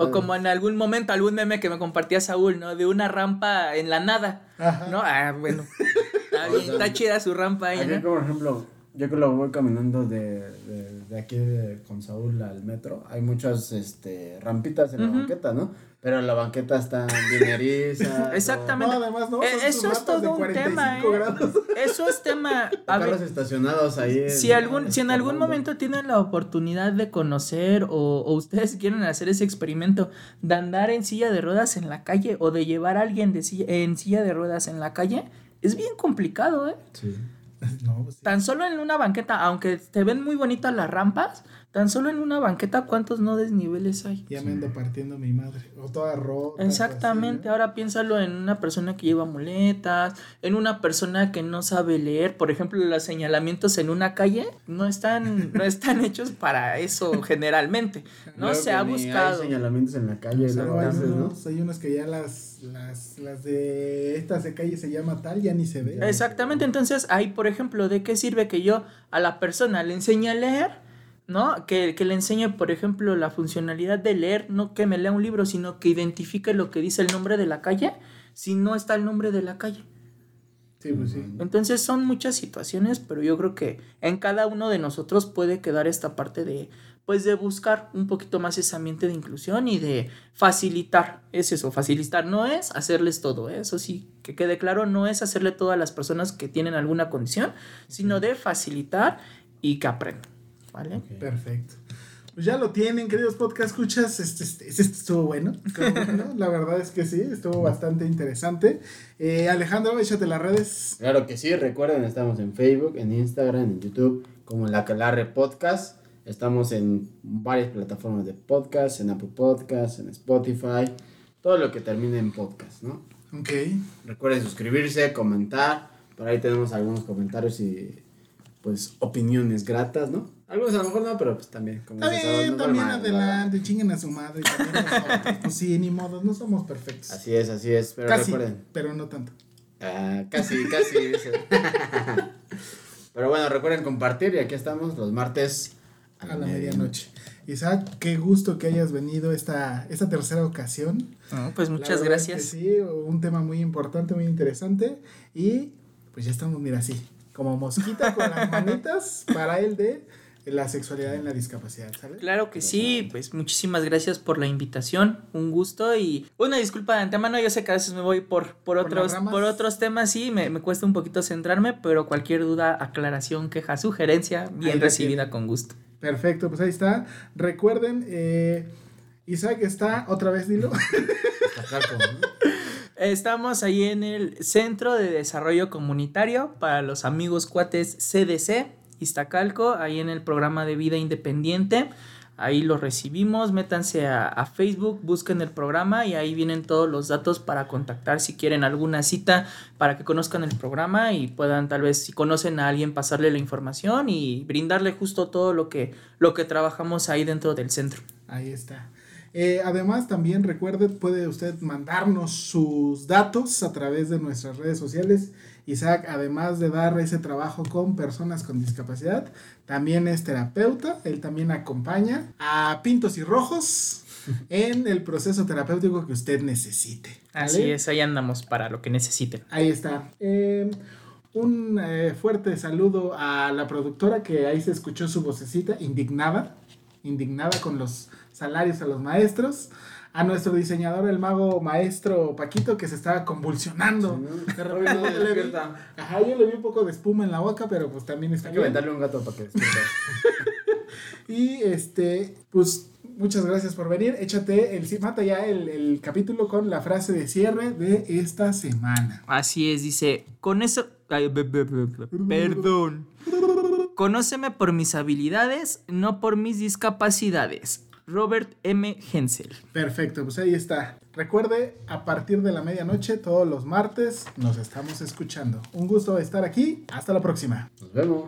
O Ah. como en algún momento, algún meme que me compartía Saúl, ¿no? De una rampa en la nada, Ajá. ¿no? Ah, bueno. Está, bien, chida su rampa ahí, Aquí, ¿no? por ejemplo, yo que lo voy caminando de, de, de aquí de- con Saúl al metro, hay muchas este, rampitas en la banqueta, ¿no? Pero la banqueta está bien eriza. Exactamente. No, además, no. Eh, eso es todo un 45 tema, ¿eh? Eso es tema. A carros estacionados ahí. en- si algún, si en algún momento tienen la oportunidad de conocer o, o ustedes quieren hacer ese experimento de andar en silla de ruedas en la calle o de llevar a alguien de silla- en silla de ruedas en la calle, es bien complicado, ¿eh? Sí. No, pues sí. Tan solo en una banqueta, aunque te ven muy bonitas las rampas, tan solo en una banqueta, ¿cuántos no desniveles hay? Ya me ando partiendo mi madre. O toda rota. Exactamente, así, ¿no? ahora piénsalo en una persona que lleva muletas, en una persona que no sabe leer, por ejemplo, los señalamientos en una calle no están, no están hechos para eso generalmente, no se ha buscado. Hay señalamientos en la calle. Unos, hay unos que ya las, las, las de estas de calle se llama tal, ya ni se ve. Exactamente, entonces ahí, por ejemplo, ¿de qué sirve que yo a la persona le enseñe a leer? ¿No? Que, que le enseñe, por ejemplo, la funcionalidad de leer, no que me lea un libro, sino que identifique lo que dice el nombre de la calle, si no está el nombre de la calle. Sí, pues sí. Entonces son muchas situaciones, pero yo creo que en cada uno de nosotros puede quedar esta parte de, pues de buscar un poquito más ese ambiente de inclusión y de facilitar. Es eso, facilitar. No es hacerles todo, ¿eh? eso sí, que quede claro, no es hacerle todo a las personas que tienen alguna condición, sino de facilitar y que aprendan. ¿Vale? Perfecto. Pues ya lo tienen, queridos podcast escuchas. Este, este, este estuvo bueno. estuvo bueno, La verdad es que sí, estuvo bastante interesante. Eh, Alejandro, échate las redes. Claro que sí, recuerden, estamos en Facebook, en Instagram, en YouTube, como La Calarre Podcast. Estamos en varias plataformas de podcast, en Apple Podcast, en Spotify, todo lo que termine en podcast, ¿no? Ok. Recuerden suscribirse, comentar. Por ahí tenemos algunos comentarios y pues opiniones gratas, ¿no? Algunos a lo mejor no, pero pues también. Como no también mal, adelante, chinguen a su madre. Nosotros. Pues sí, ni modo, no somos perfectos. Así es, así es, pero Casi, recuerden. pero no tanto. Ah, casi, casi. Pero bueno, recuerden compartir y aquí estamos los martes A la medianoche. Isaac, qué gusto que hayas venido esta, esta tercera ocasión. No, pues muchas verdad es que gracias. sí, un tema muy importante, muy interesante. Y pues ya estamos, mira, así, como mosquita con las manitas para el de la sexualidad en la discapacidad, ¿sabes? Claro que sí, pues muchísimas gracias por la invitación, un gusto y una disculpa de antemano, yo sé que a veces me voy por, por, otros, por otros temas, sí, me, me cuesta un poquito centrarme, pero cualquier duda, aclaración, queja, sugerencia, bien recibida con gusto. Perfecto, pues ahí está. Recuerden, eh, Isaac está, otra vez dilo. Estamos ahí en el Centro de Desarrollo Comunitario para los amigos cuates CDC, Iztacalco, ahí en el programa de vida independiente. Ahí los recibimos, métanse a, a Facebook, busquen el programa y ahí vienen todos los datos para contactar si quieren alguna cita para que conozcan el programa y puedan tal vez si conocen a alguien pasarle la información y brindarle justo todo lo que, lo que trabajamos ahí dentro del centro. Ahí está. Eh, además, también recuerde, puede usted mandarnos sus datos a través de nuestras redes sociales. Isaac, además de dar ese trabajo con personas con discapacidad, también es terapeuta. Él también acompaña a Pintos y Rojos en el proceso terapéutico que usted necesite. ¿vale? Así es, ahí andamos para lo que necesiten. Ahí está. Eh, un eh, fuerte saludo a la productora que ahí se escuchó su vocecita indignada, indignada con los salarios a los maestros. A nuestro diseñador, el mago maestro Paquito, que se estaba convulsionando. De repente No, le vi- despierta. Ajá, yo le vi un poco de espuma en la boca, pero pues también está Hay que aventarle un gato para que. Y este, pues muchas gracias por venir. Échate el mata ya el, el capítulo con la frase de cierre de esta semana. Así es, dice, con eso... ay, be- be- be- be- perdón. Conóceme por mis habilidades, no por mis discapacidades. Robert M. Hensel. Perfecto, pues ahí está. Recuerde, a partir de la medianoche, todos los martes, nos estamos escuchando. Un gusto estar aquí. Hasta la próxima. Nos vemos.